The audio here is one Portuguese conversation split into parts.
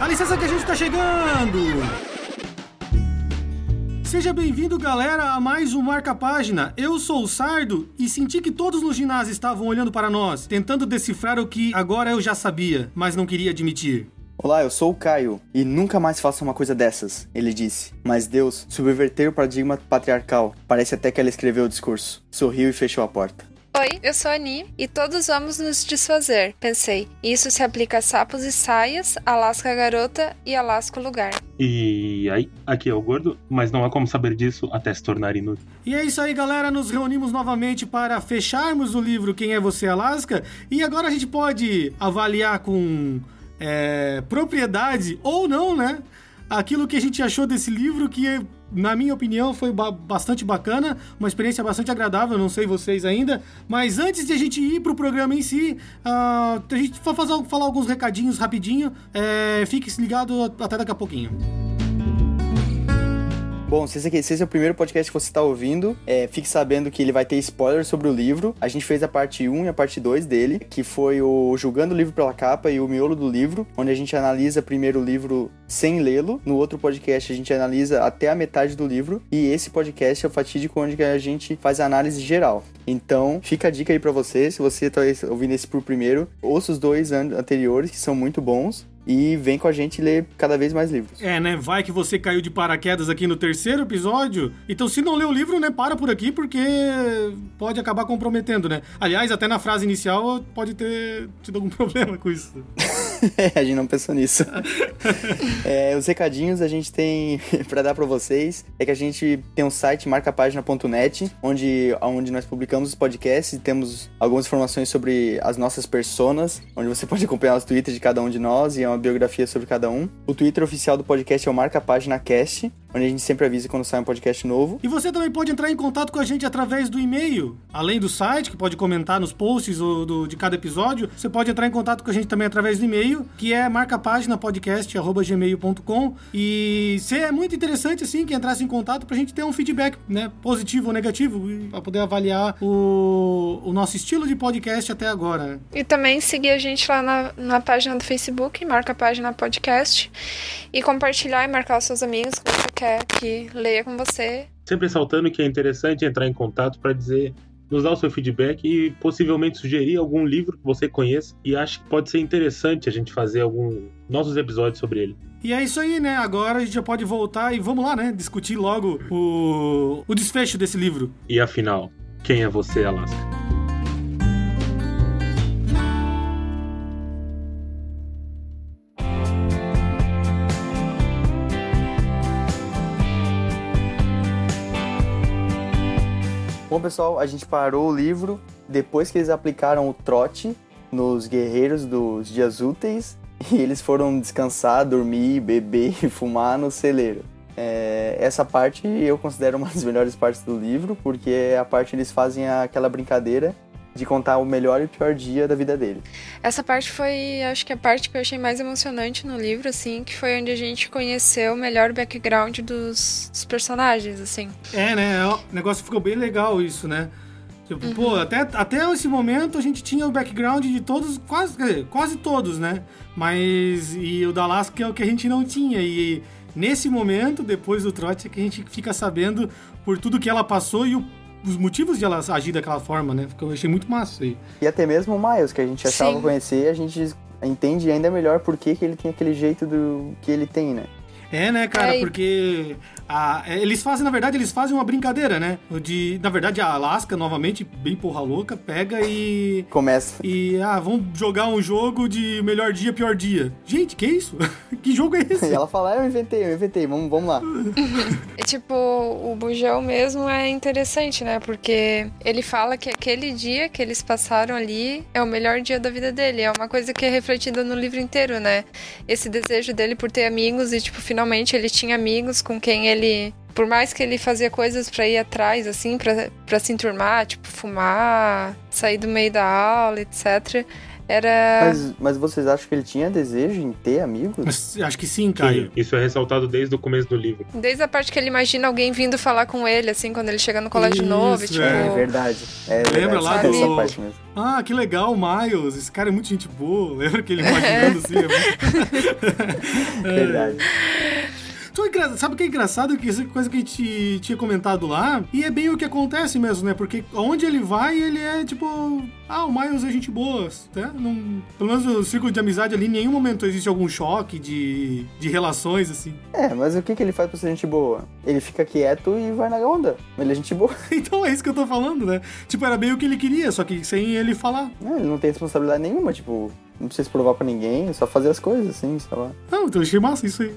Dá licença que a gente tá chegando! Seja bem-vindo, galera, a mais um Marca Página. Eu sou o Sardo e senti que todos no ginásio estavam olhando para nós, tentando decifrar o que agora eu já sabia, mas não queria admitir. Olá, eu sou o Caio e nunca mais faça uma coisa dessas, ele disse. Mas Deus subverteu o paradigma patriarcal. Parece até que ela escreveu o discurso. Sorriu e fechou a porta. Oi, eu sou a Ani e todos vamos nos desfazer, pensei. Isso se aplica a sapos e saias, Alasca Garota e Alasca Lugar. E aí, aqui é o Gordo, mas não há como saber disso até se tornar inútil. E é isso aí, galera. Nos reunimos novamente para fecharmos o livro Quem é Você, Alaska. E agora a gente pode avaliar com é, propriedade ou não, né? Aquilo que a gente achou desse livro, que na minha opinião, foi ba bastante bacana, uma experiência bastante agradável, não sei vocês ainda. Mas antes de a gente ir pro programa em si, uh, a gente vai fazer, falar alguns recadinhos rapidinho. É, fique ligado até daqui a pouquinho. Bom, se esse, aqui, se esse é o primeiro podcast que você está ouvindo, é, fique sabendo que ele vai ter spoiler sobre o livro. A gente fez a parte 1 e a parte 2 dele, que foi o Julgando o Livro pela Capa e o Miolo do Livro, onde a gente analisa primeiro o livro sem lê-lo. No outro podcast a gente analisa até a metade do livro. E esse podcast é o fatídico onde a gente faz a análise geral. Então, fica a dica aí para você, se você está ouvindo esse por primeiro, ouça os dois anteriores, que são muito bons e vem com a gente ler cada vez mais livros. É, né? Vai que você caiu de paraquedas aqui no terceiro episódio. Então, se não leu o livro, né, para por aqui, porque pode acabar comprometendo, né? Aliás, até na frase inicial pode ter tido algum problema com isso. é, a gente não pensou nisso. é, os recadinhos a gente tem para dar para vocês é que a gente tem um site marcapagina.net, onde, onde nós publicamos os podcasts e temos algumas informações sobre as nossas personas, onde você pode acompanhar os tweets de cada um de nós e uma biografia sobre cada um. O Twitter oficial do podcast é o Marca Página Cast onde a gente sempre avisa quando sai um podcast novo. E você também pode entrar em contato com a gente através do e-mail, além do site, que pode comentar nos posts do, do, de cada episódio. Você pode entrar em contato com a gente também através do e-mail, que é marcapáginapodcast.gmail.com. E se é muito interessante, assim, que entrasse em contato pra gente ter um feedback, né, positivo ou negativo, pra poder avaliar o, o nosso estilo de podcast até agora. E também seguir a gente lá na, na página do Facebook, marca a página podcast, e compartilhar e marcar os seus amigos que você quer que leia com você. Sempre ressaltando que é interessante entrar em contato para dizer nos dar o seu feedback e possivelmente sugerir algum livro que você conheça e acha que pode ser interessante a gente fazer algum nossos episódios sobre ele. E é isso aí, né? Agora a gente já pode voltar e vamos lá, né? Discutir logo o, o desfecho desse livro. E afinal, quem é você, Alaska? Bom, pessoal, a gente parou o livro depois que eles aplicaram o trote nos guerreiros dos dias úteis e eles foram descansar, dormir, beber e fumar no celeiro. É, essa parte eu considero uma das melhores partes do livro, porque é a parte eles fazem aquela brincadeira de contar o melhor e o pior dia da vida dele. Essa parte foi, acho que a parte que eu achei mais emocionante no livro, assim, que foi onde a gente conheceu o melhor background dos, dos personagens, assim. É, né? O negócio ficou bem legal isso, né? Tipo, uhum. pô, até, até esse momento a gente tinha o background de todos, quase, quase todos, né? Mas. E o da Alaska é o que a gente não tinha. E nesse momento, depois do trote, é que a gente fica sabendo por tudo que ela passou e o os motivos de ela agir daquela forma, né? Eu achei muito massa isso aí. E até mesmo o Miles, que a gente achava Sim. conhecer, a gente entende ainda melhor por que, que ele tem aquele jeito do que ele tem, né? É, né, cara? É, porque a, é, eles fazem, na verdade, eles fazem uma brincadeira, né? De, na verdade, a Alaska, novamente, bem porra louca, pega e. Começa. E, ah, vamos jogar um jogo de melhor dia, pior dia. Gente, que isso? que jogo é esse? E ela fala, ah, eu inventei, eu inventei, vamos, vamos lá. e, tipo, o Bujão mesmo é interessante, né? Porque ele fala que aquele dia que eles passaram ali é o melhor dia da vida dele. É uma coisa que é refletida no livro inteiro, né? Esse desejo dele por ter amigos e, tipo, finalmente ele tinha amigos com quem ele. Por mais que ele fazia coisas para ir atrás, assim, para se enturmar, tipo, fumar, sair do meio da aula, etc Era. Mas, mas vocês acham que ele tinha desejo em ter amigos? Mas acho que sim, Caio. Sim, isso é ressaltado desde o começo do livro. Desde a parte que ele imagina alguém vindo falar com ele, assim, quando ele chega no colégio Isso, novo, e, é. tipo. É verdade. É verdade, Lembra lá essa do- parte mesmo. Ah, que legal, Miles. Esse cara é muito gente boa. Lembra que ele imaginando assim? É muito... Verdade. Então, sabe o que é engraçado? Que essa coisa que a gente tinha comentado lá, e é bem o que acontece mesmo, né? Porque onde ele vai, ele é tipo. Ah, o Miles é gente boa, né? Não, pelo menos no círculo de amizade ali, em nenhum momento existe algum choque de, de relações, assim. É, mas o que, que ele faz pra ser gente boa? Ele fica quieto e vai na onda. Ele é gente boa. Então é isso que eu tô falando, né? Tipo, era bem o que ele queria, só que sem ele falar. É, ele não tem responsabilidade nenhuma, tipo, não precisa se provar pra ninguém, é só fazer as coisas, assim, sei lá. Não, então eu achei massa isso aí.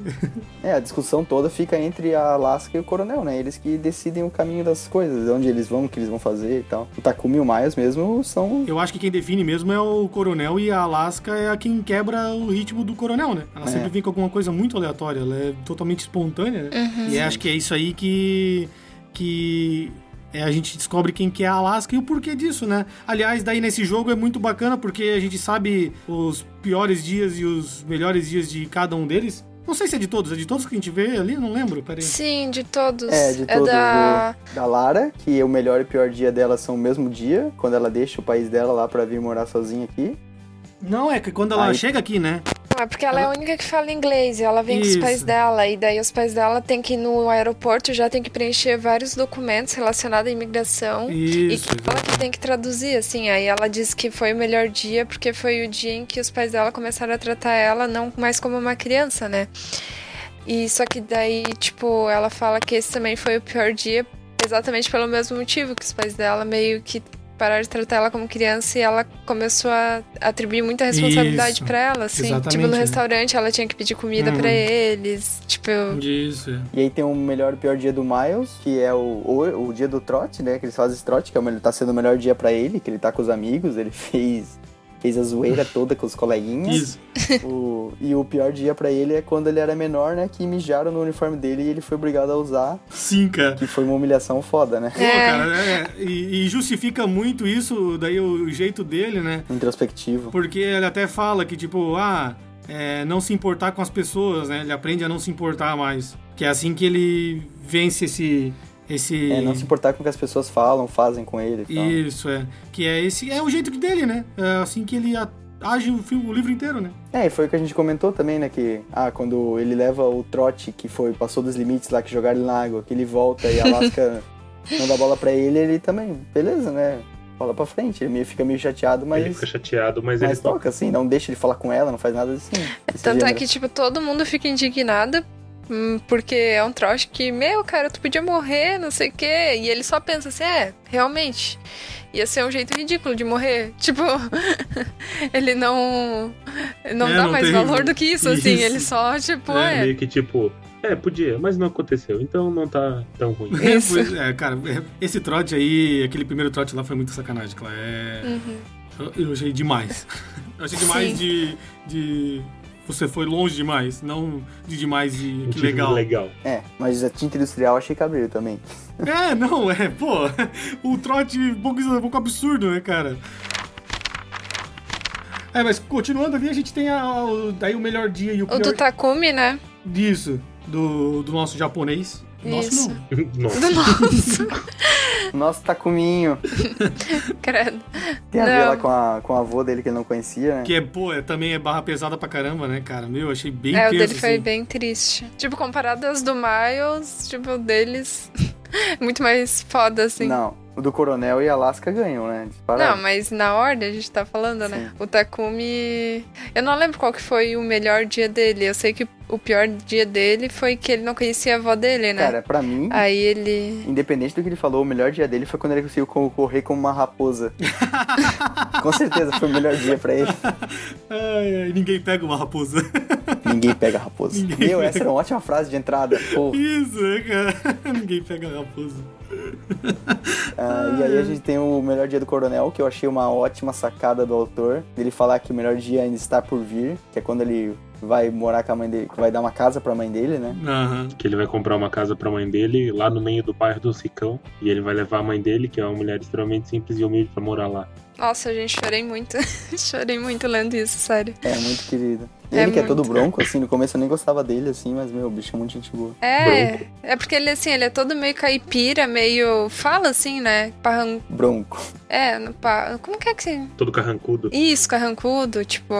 É, a discussão toda fica entre a Alaska e o Coronel, né? Eles que decidem o caminho das coisas, de onde eles vão, o que eles vão fazer e tal. O Takumi e o Miles mesmo são. Eu acho que quem define mesmo é o Coronel e a Alaska é a quem quebra o ritmo do Coronel, né? Ela É. sempre vem com alguma coisa muito aleatória, ela é totalmente espontânea, né? Uhum. E acho que é isso aí que. que. É, a gente descobre quem que é a Alaska e o porquê disso, né? Aliás, daí nesse jogo é muito bacana porque a gente sabe os piores dias e os melhores dias de cada um deles. Não sei se é de todos, é de todos que a gente vê ali? Eu não lembro, peraí. Sim, de todos. É, de todos. da. do- da Lara, que o melhor e pior dia dela são o mesmo dia, quando ela deixa o país dela lá pra vir morar sozinha aqui. Não, é que quando ela Aí- chega aqui, né? Não, é porque ela é a única que fala inglês e ela vem com Isso. os pais dela. E daí os pais dela têm que ir no aeroporto, já tem que preencher vários documentos relacionados à imigração. E Isso. que ela que tem que traduzir, assim. Aí ela diz que foi o melhor dia porque foi o dia em que os pais dela começaram a tratar ela não mais como uma criança, né? E só que daí, tipo, ela fala que esse também foi o pior dia exatamente pelo mesmo motivo, que os pais dela meio que pararam de tratar ela como criança e ela começou a atribuir muita responsabilidade pra ela, assim. Exatamente, tipo, no né? restaurante ela tinha que pedir comida Uhum. pra eles, tipo... Isso. E aí tem o melhor e pior dia do Miles, que é o, o, o dia do trote, né? Que eles fazem esse trote, que é o, ele tá sendo o melhor dia pra ele, que ele tá com os amigos, ele fez. Fez a zoeira toda com os coleguinhas. Isso. O- e o pior dia pra ele é quando ele era menor, né? Que mijaram no uniforme dele e ele foi obrigado a usar. Sim, cara. Que foi uma humilhação foda, né? Pô, É. cara, é, e, e justifica muito isso, daí o, jeito dele, né? Introspectivo. Porque ele até fala que, tipo, ah, é, não se importar com as pessoas, né? Ele aprende a não se importar mais. Que é assim que ele vence esse. Esse... É, não se importar com o que as pessoas falam, fazem com ele e tal. Isso, é. Que é esse. É o jeito dele, né? É assim que ele age o, filme, o livro inteiro, né? É, e foi o que a gente comentou também, né? Que, ah, quando ele leva o trote que foi, passou dos limites lá, que jogaram ele na água, que ele volta e a Alaska não dá bola pra ele, ele também, beleza, né? Bola pra frente, ele meio- fica meio chateado, mas, Ele fica chateado, mas, mas ele toca. toca, assim, não deixa ele falar com ela, não faz nada assim. desse Tanto é gênero. que, tipo, todo mundo fica indignado porque é um trote que, meu, cara, tu podia morrer, não sei o quê. E ele só pensa assim, é, realmente. Ia ser um jeito ridículo de morrer. Tipo, ele não. Não É, dá não mais tem- valor do que isso, assim. Isso. Ele só, tipo, É, é. Meio que tipo, é, podia, mas não aconteceu, então não tá tão ruim. Isso. Pois é, cara, é, esse trote aí, aquele primeiro trote lá foi muito sacanagem, claro. É. Uhum. Eu- Eu achei demais. Eu achei demais Sim. de, de. Você foi longe demais, não de demais de. Que legal. legal. É, mas a tinta industrial eu achei cabreiro também. É, não, é, pô. O trote um pouco, um pouco absurdo, né, cara? É, mas continuando ali, a gente tem a, o- daí o melhor dia e o O pior do Takumi, né? disso, do, do nosso japonês. Nosso não. Nossa. Do nosso. Nossa, Takuminho. Credo. Tem a ver Não. lá com a, com a avó dele que ele não conhecia, né? Que é, pô, é, também é barra pesada pra caramba, né, cara? Meu, achei bem É, o dele foi assim. bem triste. Tipo, comparado às do Miles, tipo, o deles. muito mais foda, assim. Não, o do Coronel e Alaska ganham, né? Disparado. Não, mas na ordem a gente tá falando, né? O Takumi. Eu não lembro qual que foi o melhor dia dele. Eu sei que o pior dia dele foi que ele não conhecia a avó dele, né? Cara, pra mim, Aí ele. independente do que ele falou, o melhor dia dele foi quando ele conseguiu co- correr como uma raposa. Com certeza foi o melhor dia pra ele. Ai, ai, ninguém pega uma raposa. Ninguém pega a raposa. Ninguém Meu, pega. essa era uma ótima frase de entrada. Porra. Isso, né, cara? ninguém pega a raposa. Ah, e aí a gente tem o melhor dia do coronel, que eu achei uma ótima sacada do autor. Ele falar que o melhor dia ainda está por vir, que é quando ele vai morar com a mãe dele, vai dar uma casa pra mãe dele, né? Aham. Que ele vai comprar uma casa pra mãe dele lá no meio do bairro do Ricão. E ele vai levar a mãe dele, que é uma mulher extremamente simples e humilde, pra morar lá. Nossa, gente, chorei muito. chorei muito lendo isso, sério. É muito querido. E É ele que é todo muito. bronco, assim, no começo eu nem gostava dele, assim, mas, meu, o bicho é muito gente boa. É, é porque ele, assim, ele é todo meio caipira, meio. Fala assim, né? Parran... Bronco. É, no pa... como que é que se. Todo carrancudo. Isso, carrancudo, tipo.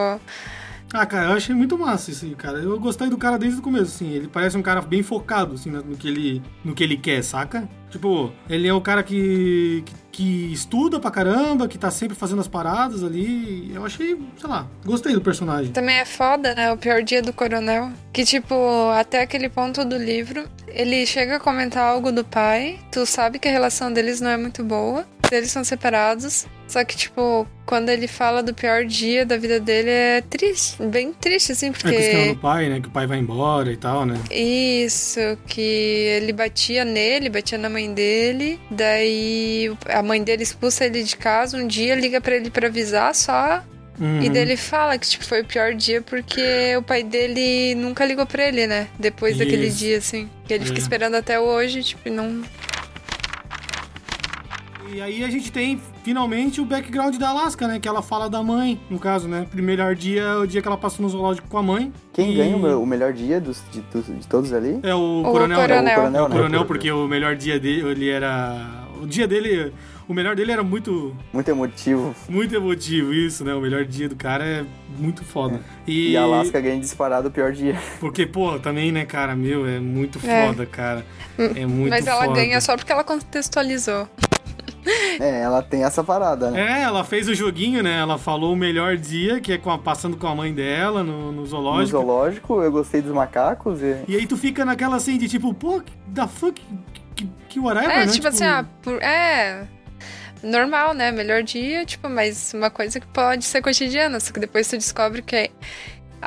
Ah, cara, eu achei muito massa isso aí, cara. Eu gostei do cara desde o começo, assim. Ele parece um cara bem focado, assim, no que ele, no que ele quer, saca? Tipo, ele é um cara que, que, que estuda pra caramba, que tá sempre fazendo as paradas ali. Eu achei, sei lá, gostei do personagem. Também é foda, né? O pior dia do coronel. Que, tipo, até aquele ponto do livro, ele chega a comentar algo do pai. Tu sabe que a relação deles não é muito boa. Eles são separados. Só que, tipo, quando ele fala do pior dia da vida dele, é triste. Bem triste, assim, É a questão porque. do pai, né? Que o pai vai embora e tal, né? Isso, que ele batia nele, batia na mãe dele. Daí a mãe dele expulsa ele de casa. Um dia liga pra ele pra avisar só. Uhum. E daí ele fala que tipo, foi o pior dia porque o pai dele nunca ligou pra ele, né? Depois daquele Isso. dia, assim. Que ele fica É. esperando até hoje, tipo, e não. E aí a gente tem finalmente o background da Alaska, né? Que ela fala da mãe, no caso, né? Primeiro dia é o dia que ela passou no zoológico com a mãe. Quem E- ganha o, meu- o melhor dia dos, de, de todos ali? É o, O coronel. né? coronel. É o coronel, O né? coronel, porque o melhor dia dele, ele era. O dia dele. O melhor dele era muito, Muito emotivo. muito emotivo, isso, né? O melhor dia do cara é muito foda. E, E, a Alaska ganha disparado o pior dia. Porque, pô, também, né, cara, meu, é muito É. foda, cara. É muito Mas ela foda. ganha só porque ela contextualizou. É, ela tem essa parada, né? É, ela fez o joguinho, né? Ela falou o melhor dia, que é com a- passando com a mãe dela no, no No zoológico. zoológico, eu gostei dos macacos e... E aí tu fica naquela assim de tipo, pô, que- da fuck, que, que whatever, é, né? tipo, assim, ah, por- é. Normal, né? Melhor dia, tipo, mas uma coisa que pode ser cotidiana, só que depois tu descobre que é.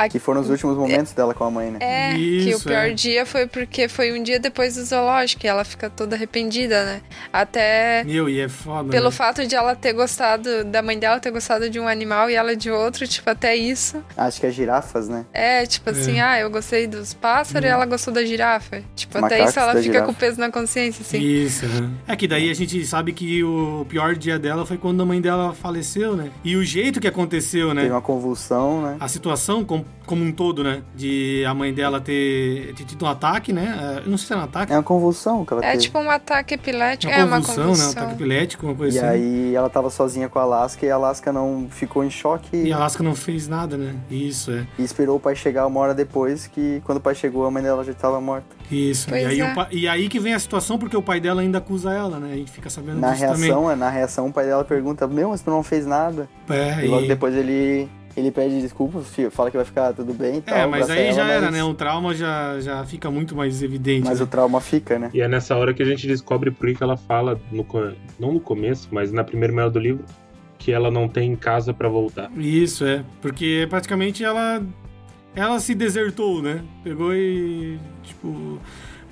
A- Que foram os últimos momentos dela com a mãe, né? É, que o Isso, pior é. dia foi porque foi um dia depois do zoológico e ela fica toda arrependida, né? Até Meu, e é foda. pelo né? fato de ela ter gostado, da mãe dela ter gostado de um animal e ela de outro, tipo, até isso. Acho que é girafas, né? É, tipo assim, ah, eu gostei dos pássaros e ela gostou da girafa. Tipo, Os até isso ela fica girafa. com peso na consciência, assim. Isso, né? É que daí a gente sabe que o pior dia dela foi quando a mãe dela faleceu, né? E o jeito que aconteceu, né? Teve uma convulsão, né? A situação com- como um todo, né? De a mãe dela ter, ter tido um ataque, né? É, Não sei se era um ataque. É uma convulsão que ela É teve. tipo um ataque epilético. uma é uma convulsão, né? Um convulsão. ataque epilético, uma E coisa assim. aí ela tava sozinha com a Alaska e a Alaska não ficou em choque E a Alaska não fez nada, né? Isso, é. e esperou o pai chegar uma hora depois, que quando o pai chegou a mãe dela já estava morta. Isso. Pois e, aí é. o pa- e aí que vem a situação, porque o pai dela ainda acusa ela, né? A gente fica sabendo Na disso também. reação, na reação, o pai dela pergunta, meu, mas tu não fez nada. É, E logo e- depois ele, ele pede desculpas, fala que vai ficar tudo bem e tal. É, mas aí ela, já era, mas- né? O trauma já, já fica muito mais evidente. Mas né? o trauma fica, né? E é nessa hora que a gente descobre por que ela fala, no não no começo, mas na primeira meia do livro, que ela não tem casa pra voltar. Isso, é. Porque praticamente ela. Ela se desertou, né? Pegou e. Tipo.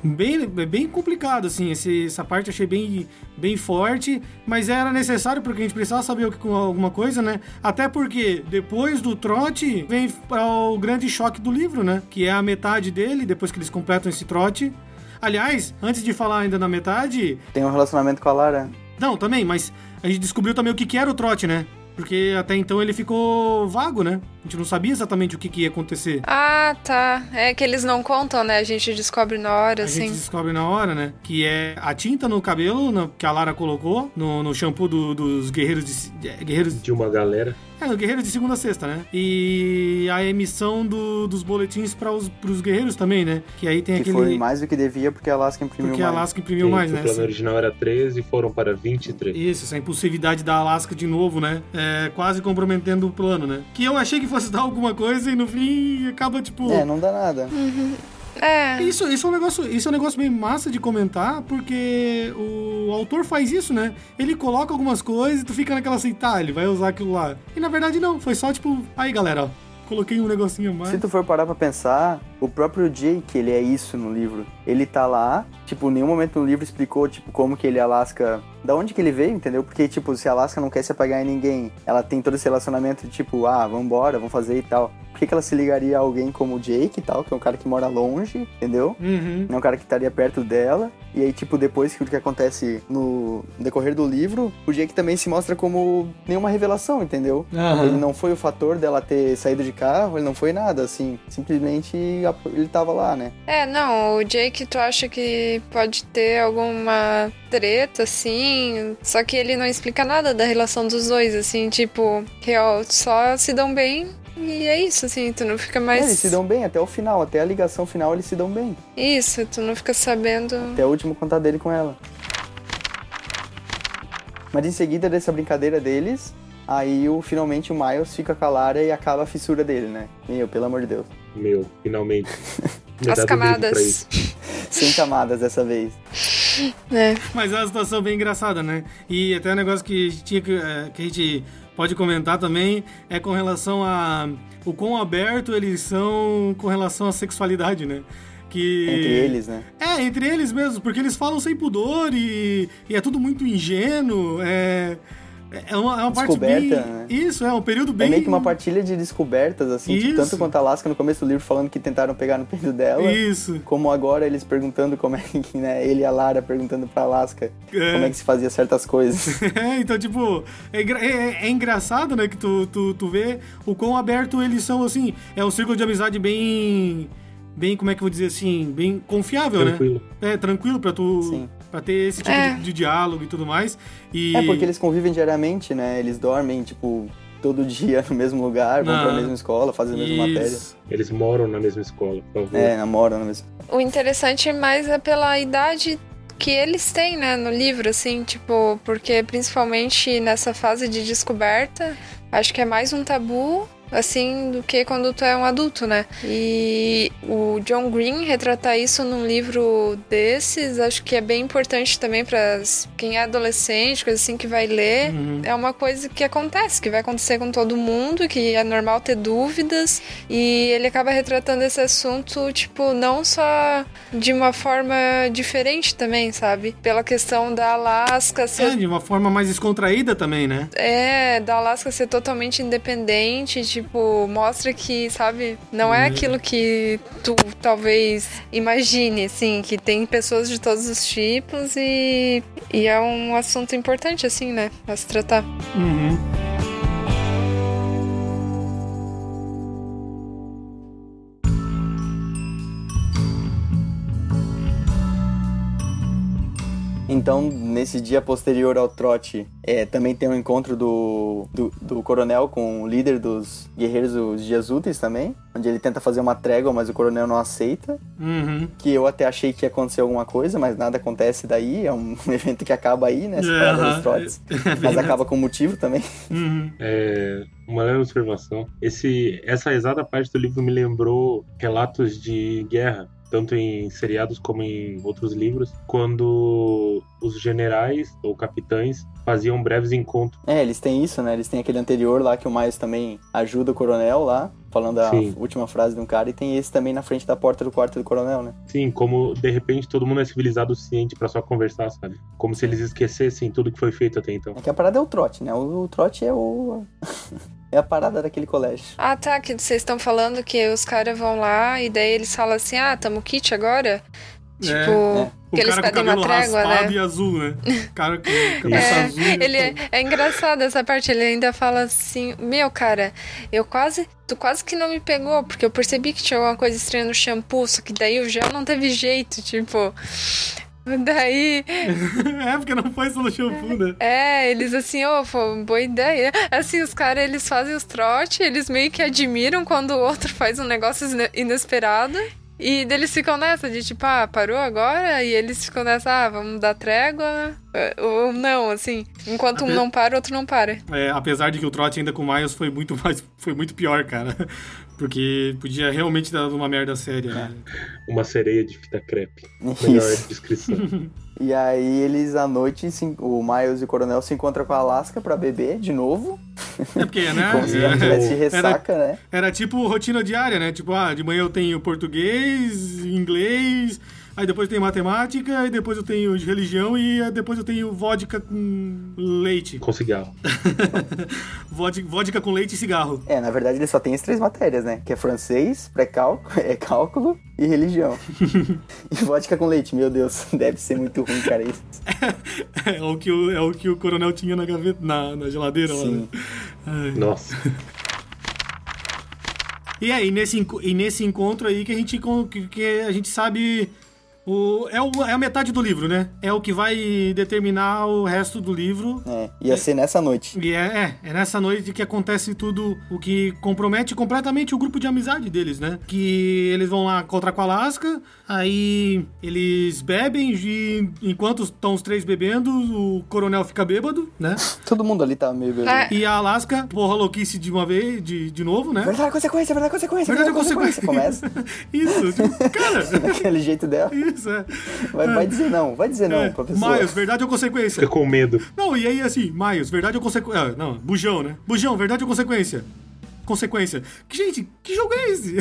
Bem, bem complicado, assim. Esse, essa parte eu achei bem, bem forte. Mas era necessário porque a gente precisava saber alguma coisa, né? Até porque depois do trote vem o grande choque do livro, né? Que é a metade dele, depois que eles completam esse trote. Aliás, antes de falar ainda na metade, Tem um relacionamento com a Lara. não, também, mas a gente descobriu também o que, que era o trote, né? Porque até então ele ficou vago, né? A gente não sabia exatamente o que, que ia acontecer. Ah, tá. É que eles não contam, né? A gente descobre na hora, A assim. gente descobre na hora, né? Que é a tinta no cabelo no- que a Lara colocou no, no shampoo do- dos guerreiros de. é, Guerreiros. De uma galera. É, no guerreiros de segunda a sexta, né? E a emissão do- dos boletins para os pros guerreiros também, né? Que aí tem Que aquele. foi mais do que devia porque a Alaska imprimiu porque a mais. Alaska imprimiu Sim, mais, né? O plano original era 13 e foram para 23. Isso, essa impulsividade da Alaska de novo, né? É, quase comprometendo o plano, né? Que eu achei que fosse dar alguma coisa e no fim acaba, tipo. É, não dá nada. É. Isso, isso, é um negócio, isso é um negócio bem massa de comentar, porque o autor faz isso, né? Ele coloca algumas coisas e tu fica naquela assim, tá, ele vai usar aquilo lá. E na verdade não, foi só tipo, aí galera, ó, coloquei um negocinho a mais. Se tu for parar pra pensar, o próprio Jake, ele é isso no livro. Ele tá lá, tipo, em nenhum momento no livro explicou, tipo, como que ele e a Alaska... Da onde que ele veio, entendeu? Porque, tipo, se a Alaska não quer se apagar em ninguém, ela tem todo esse relacionamento de, tipo, ah, vambora, vamos fazer e tal. Por que, que ela se ligaria a alguém como o Jake e tal, que é um cara que mora longe, entendeu? Uhum. Não é um cara que estaria perto dela. E aí, tipo, depois que o que acontece no decorrer do livro, o Jake também se mostra como nenhuma revelação, entendeu? Aham. Ele não foi o fator dela ter saído de carro, ele não foi nada, assim. Simplesmente ele tava lá, né? É, não, o Jake, tu acha que pode ter alguma treta, assim, só que ele não explica nada da relação dos dois, assim, tipo, real, só se dão bem e é isso, assim, tu não fica mais. É, eles se dão bem até o final, até a ligação final eles se dão bem. Isso, tu não fica sabendo. Até o último contato dele com ela. Mas em seguida dessa brincadeira deles, aí o, finalmente o Miles fica com a Lara e acaba a fissura dele, né? Meu, pelo amor de Deus. Meu, finalmente. Me As camadas. Sem camadas dessa vez. É. Mas é uma situação bem engraçada, né? E até um negócio que a gente, tinha que, é, que a gente pode comentar também é com relação a o quão aberto eles são com relação à sexualidade, né? Que... Entre eles, né? É, entre eles mesmos, porque eles falam sem pudor e, e é tudo muito ingênuo. É, é uma, é uma parte bem. Descoberta, né? Isso, é um período bem. É meio que uma partilha de descobertas, assim, tipo, tanto quanto a Alaska no começo do livro falando que tentaram pegar no peito dela. Isso. Como agora eles perguntando como é que, né? Ele e a Lara perguntando pra Alaska É. como é que se fazia certas coisas. É, então, tipo, é, é- é engraçado, né, que tu, tu, tu vê o quão aberto eles são, assim. É um círculo de amizade bem. Bem, como é que eu vou dizer assim? Bem confiável, Tranquilo. né? É, tranquilo pra tu. Sim. Pra ter esse tipo É. de, de diálogo e tudo mais. E... É porque eles convivem diariamente, né? Eles dormem, tipo, todo dia no mesmo lugar, vão pra Ah. mesma escola, fazem a mesma matéria. Isso. Eles moram na mesma escola, por favor. É, namoram na mesma O interessante mais é pela idade que eles têm, né, no livro, assim, tipo, porque principalmente nessa fase de descoberta, acho que é mais um tabu, assim, do que quando tu é um adulto, né? E o John Green retratar isso num livro desses, acho que é bem importante também para quem é adolescente, coisa assim que vai ler. Uhum. É uma coisa que acontece, que vai acontecer com todo mundo, que é normal ter dúvidas, e ele acaba retratando esse assunto, tipo, não só de uma forma diferente também, sabe? Pela questão da Alaska É, ser. de uma forma mais descontraída também, né? É, da Alaska ser totalmente independente, tipo, mostra que, sabe, não é Uhum. aquilo que tu talvez imagine, assim, que tem pessoas de todos os tipos e, e é um assunto importante, assim, né, a se tratar. Uhum. Então, nesse dia posterior ao trote, é, também tem um encontro do, do, do coronel com o líder dos guerreiros dos dias úteis também, onde ele tenta fazer uma trégua, mas o coronel não aceita. Uhum. Que eu até achei que ia acontecer alguma coisa, mas nada acontece daí. É um evento que acaba aí, né? Separado Aham. dos trotes. É Mas acaba com motivo também. Uhum. É, uma leve observação. Esse, essa exata parte do livro me lembrou relatos de guerra, tanto em seriados como em outros livros, quando os generais ou capitães faziam breves encontros. É, eles têm isso, né? Eles têm aquele anterior lá que o Miles também ajuda o coronel lá, falando a Sim. última frase de um cara, e tem esse também na frente da porta do quarto do coronel, né? Sim, como de repente todo mundo é civilizado o suficiente pra só conversar, sabe? Como se eles esquecessem tudo que foi feito até então. É que a parada é o trote, né? O, o trote é o. é a parada daquele colégio. Ah, tá, que vocês estão falando que os caras vão lá e daí eles falam assim, ah, tamo kit agora? Tipo, é. O que eles cara com o pedem uma trégua, né? e azul, né? O cara com o cabeça É, azul. Ele é, é engraçado essa parte, ele ainda fala assim, meu cara, eu quase, tu quase que não me pegou, porque eu percebi que tinha alguma coisa estranha no shampoo, só que daí o gel não teve jeito, tipo. Daí, é, porque não foi no shampoo, né? é, eles assim, ô, pô, boa ideia. Assim, os caras, eles fazem os trote, eles meio que admiram quando o outro faz um negócio ine- inesperado. E eles ficam nessa de tipo, ah, parou agora? E eles ficam nessa, ah, vamos dar trégua. eh, Ou não, assim. Enquanto um não para, o outro não para. É, apesar de que o trote ainda com o Miles foi muito mais, foi muito pior, cara. Porque podia realmente dar uma merda séria, né? Uma sereia de fita crepe. Melhor Isso. descrição. E aí eles à noite, o Miles e o Coronel se encontram com a Alaska pra beber de novo. É porque, né? Como se ela tivesse de Era, ressaca, né? era tipo rotina diária, né? Tipo, ah, de manhã eu tenho português, inglês, aí depois eu tenho matemática, aí depois eu tenho de religião e aí depois eu tenho vodka com leite. Com cigarro. Vodka, vodka com leite e cigarro. É, na verdade ele só tem as três matérias, né? Que é francês, pré-cálculo, é cálculo e religião. e vodka com leite, meu Deus, deve ser muito ruim, cara, isso. É o que o, é o, que o coronel tinha na gaveta, na, na geladeira lá. Sim. né? Ai. Nossa. E aí, nesse, e nesse encontro aí que a gente, que a gente sabe. O, é, o, é a metade do livro, né? É o que vai determinar o resto do livro. É, ia ser nessa noite. E é, é, é nessa noite que acontece tudo o que compromete completamente o grupo de amizade deles, né? Que eles vão lá encontrar com a Alaska, aí eles bebem e enquanto estão os três bebendo, o coronel fica bêbado, né? Todo mundo ali tá meio bebendo. É. E a Alaska, porra louquice de uma vez, de, de novo, né? Verdade, consequência, verdade, consequência, Verdade, verdade, consequência. consequência. Começa Isso, tipo, cara, daquele jeito dela. Isso é. Vai, vai dizer não, vai dizer não É, pra pessoa. Miles, verdade ou consequência? Fica com medo. Não, e aí assim, Miles, verdade ou consequência? não, bujão, né? Bujão, verdade ou consequência? Consequência. Que, gente, que jogo é esse?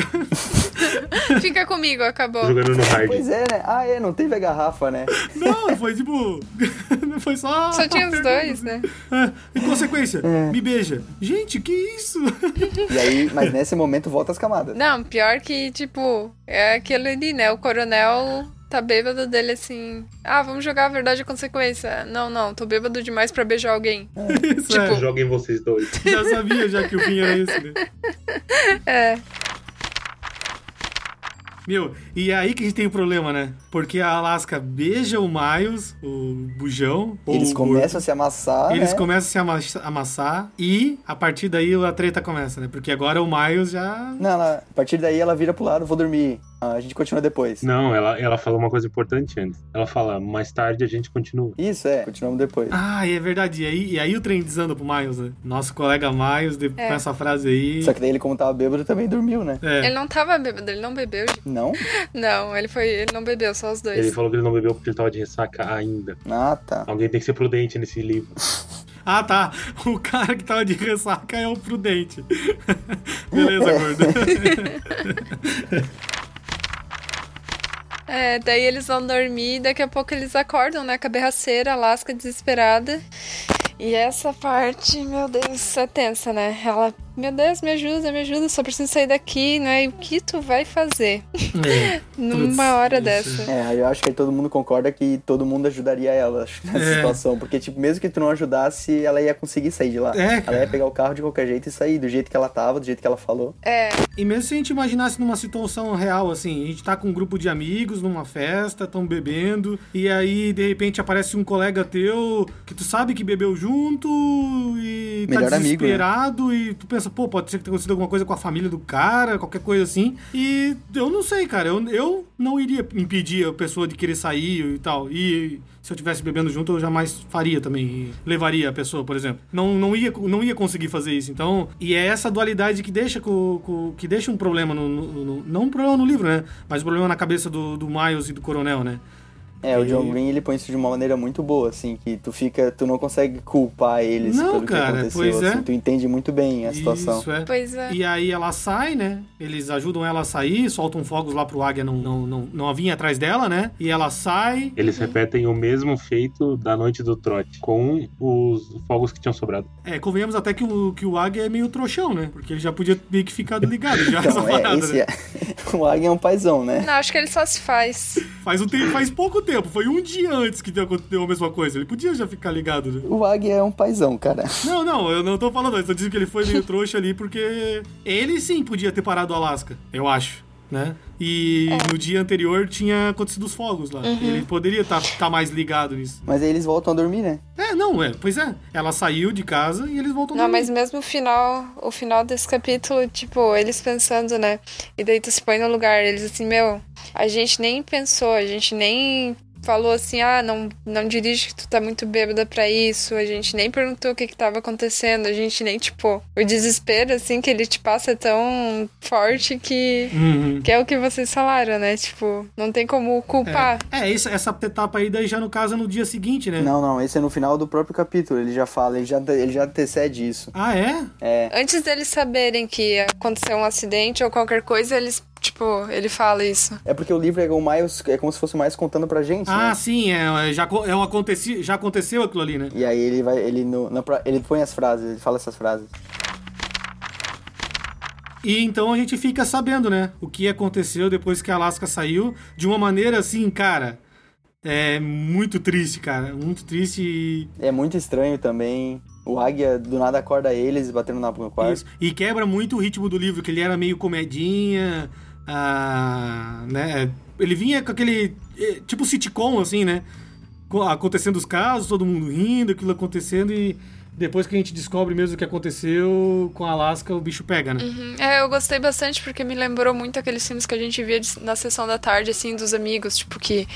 Fica comigo, acabou. Jogando no hard. Pois é, né? Ah, é, não teve a garrafa, né? Não, foi tipo. foi só. Só tinha os dois, né? É, e consequência, É. me beija. Gente, que isso? E aí, mas nesse momento volta as camadas. Não, pior que, tipo, é aquilo ali, né? O coronel tá bêbado dele assim. Ah, vamos jogar a verdade e consequência. Não, não, tô bêbado demais pra beijar alguém. Isso Tipo- é. Joguem vocês dois. Já sabia já que o fim era esse, né? É. Meu, e é aí que a gente tem o problema, né? Porque a Alaska beija o Miles, o bujão. Eles o começam a se amassar, Eles né? começam a se amassa- amassar e a partir daí a treta começa, né? Porque agora o Miles já. Não, ela, a partir daí ela vira pro lado, vou dormir. Ah, a gente continua depois. Não, ela, ela falou uma coisa importante antes. Ela fala, mais tarde a gente continua. Isso, é, continuamos depois. Ah, é verdade. E aí, e aí o trem desanda pro Miles, né? Nosso colega Miles, de- É. com essa frase aí. Só que daí ele, como tava bêbado, também dormiu, né? É. Ele não tava bêbado, ele não bebeu. gente. Não? Não, ele foi. Ele não bebeu, só os dois. Ele falou que ele não bebeu porque ele tava de ressaca ainda. Ah, tá. Alguém tem que ser prudente nesse livro. Ah, tá. O cara que tava de ressaca é o prudente. Beleza, gordo. É, daí eles vão dormir e daqui a pouco eles acordam, né? Com Lasca desesperada. E essa parte, meu Deus, é tensa, né? Ela, meu Deus, me ajuda, me ajuda, só preciso sair daqui, né? E o que tu vai fazer É. numa Putz, hora isso. dessa? É, eu acho que aí todo mundo concorda que todo mundo ajudaria ela nessa É. situação. Porque, tipo, mesmo que tu não ajudasse, ela ia conseguir sair de lá. É, ela ia pegar o carro de qualquer jeito e sair, do jeito que ela tava, do jeito que ela falou. É, E mesmo se a gente imaginasse numa situação real, assim, a gente tá com um grupo de amigos numa festa, tão bebendo, e aí de repente aparece um colega teu que tu sabe que bebeu junto e Melhor tá amigo, né? desesperado e tu pensa, pô, pode ser que tenha acontecido alguma coisa com a família do cara, qualquer coisa assim. E eu não sei, cara, eu, eu não iria impedir a pessoa de querer sair e tal. E se eu tivesse bebendo junto, eu jamais faria também. levaria a pessoa, por exemplo. Não, não, ia, não ia conseguir fazer isso. Então, e é essa dualidade que deixa, que deixa um problema no, no- no- Não um problema no livro, né? Mas um problema na cabeça do, do Miles e do Coronel, né? É, o John E- Green, ele põe isso de uma maneira muito boa, assim, que tu fica, tu não consegue culpar eles Não, pelo cara, que aconteceu, pois é. assim, tu entende muito bem a situação. Isso, é. pois é. E aí ela sai, né? Eles ajudam ela a sair, soltam fogos lá pro Águia não, não, não, não vir atrás dela, né? E ela sai. Eles repetem o mesmo feito da noite do trote, com os fogos que tinham sobrado. É, convenhamos até que o, que o Águia é meio trouxão, né? Porque ele já podia meter que ficado ligado já essa Então, é, parada, esse né? é... o Águia é um paizão, né? Não, acho que ele só se faz. Faz, um tempo, faz pouco tempo, foi um dia antes que deu a mesma coisa. Ele podia já ficar ligado, né? O Águia é um paizão, cara. Não, não, eu não tô falando, eu tô dizendo que ele foi meio trouxa ali porque ele sim podia ter parado o Alasca, eu acho, né? E no dia anterior tinha acontecido os fogos lá. Ele poderia estar mais ligado nisso. Mas aí eles voltam a dormir, né? É, não, é, pois é. Ela saiu de casa e eles voltam a Não, dormir. mas mesmo o final, o final desse capítulo, tipo, eles pensando, né? E daí tu se põe no lugar, eles assim, meu, a gente nem pensou, a gente nem falou assim: ah, não, não dirige que tu tá muito bêbada pra isso. A gente nem perguntou o que que tava acontecendo. A gente nem, tipo, o desespero, assim, que ele te passa é tão forte que, Uhum. que é o que vocês falaram, né? Tipo, não tem como culpar. É, é isso, essa etapa aí daí já no caso é no dia seguinte, né? Não, não, esse é no final do próprio capítulo. Ele já fala, ele já, ele já antecede isso. Ah, é? É. Antes deles saberem que aconteceu um acidente ou qualquer coisa, eles, tipo, ele fala isso. É porque o livro é o Miles, é como se fosse o Miles contando pra gente, Ah, né? sim, é, já, co- é um aconteci, já aconteceu aquilo ali, né? E aí ele vai, ele no, na ele põe as frases, ele fala essas frases. E então a gente fica sabendo, né? O que aconteceu depois que a Alaska saiu. De uma maneira assim, cara. É muito triste, cara. Muito triste e. É muito estranho também. O Águia do nada acorda eles batendo na- no quarto. Isso. E quebra muito o ritmo do livro, que ele era meio comedinha. Ah, né? Ele vinha com aquele. eh, Tipo sitcom, assim, né? Co- Acontecendo os casos, todo mundo rindo, aquilo acontecendo e. Depois que a gente descobre mesmo o que aconteceu com a Alaska, o bicho pega, né? Uhum. É, eu gostei bastante porque me lembrou muito aqueles filmes que a gente via na sessão da tarde, assim, dos amigos, tipo que.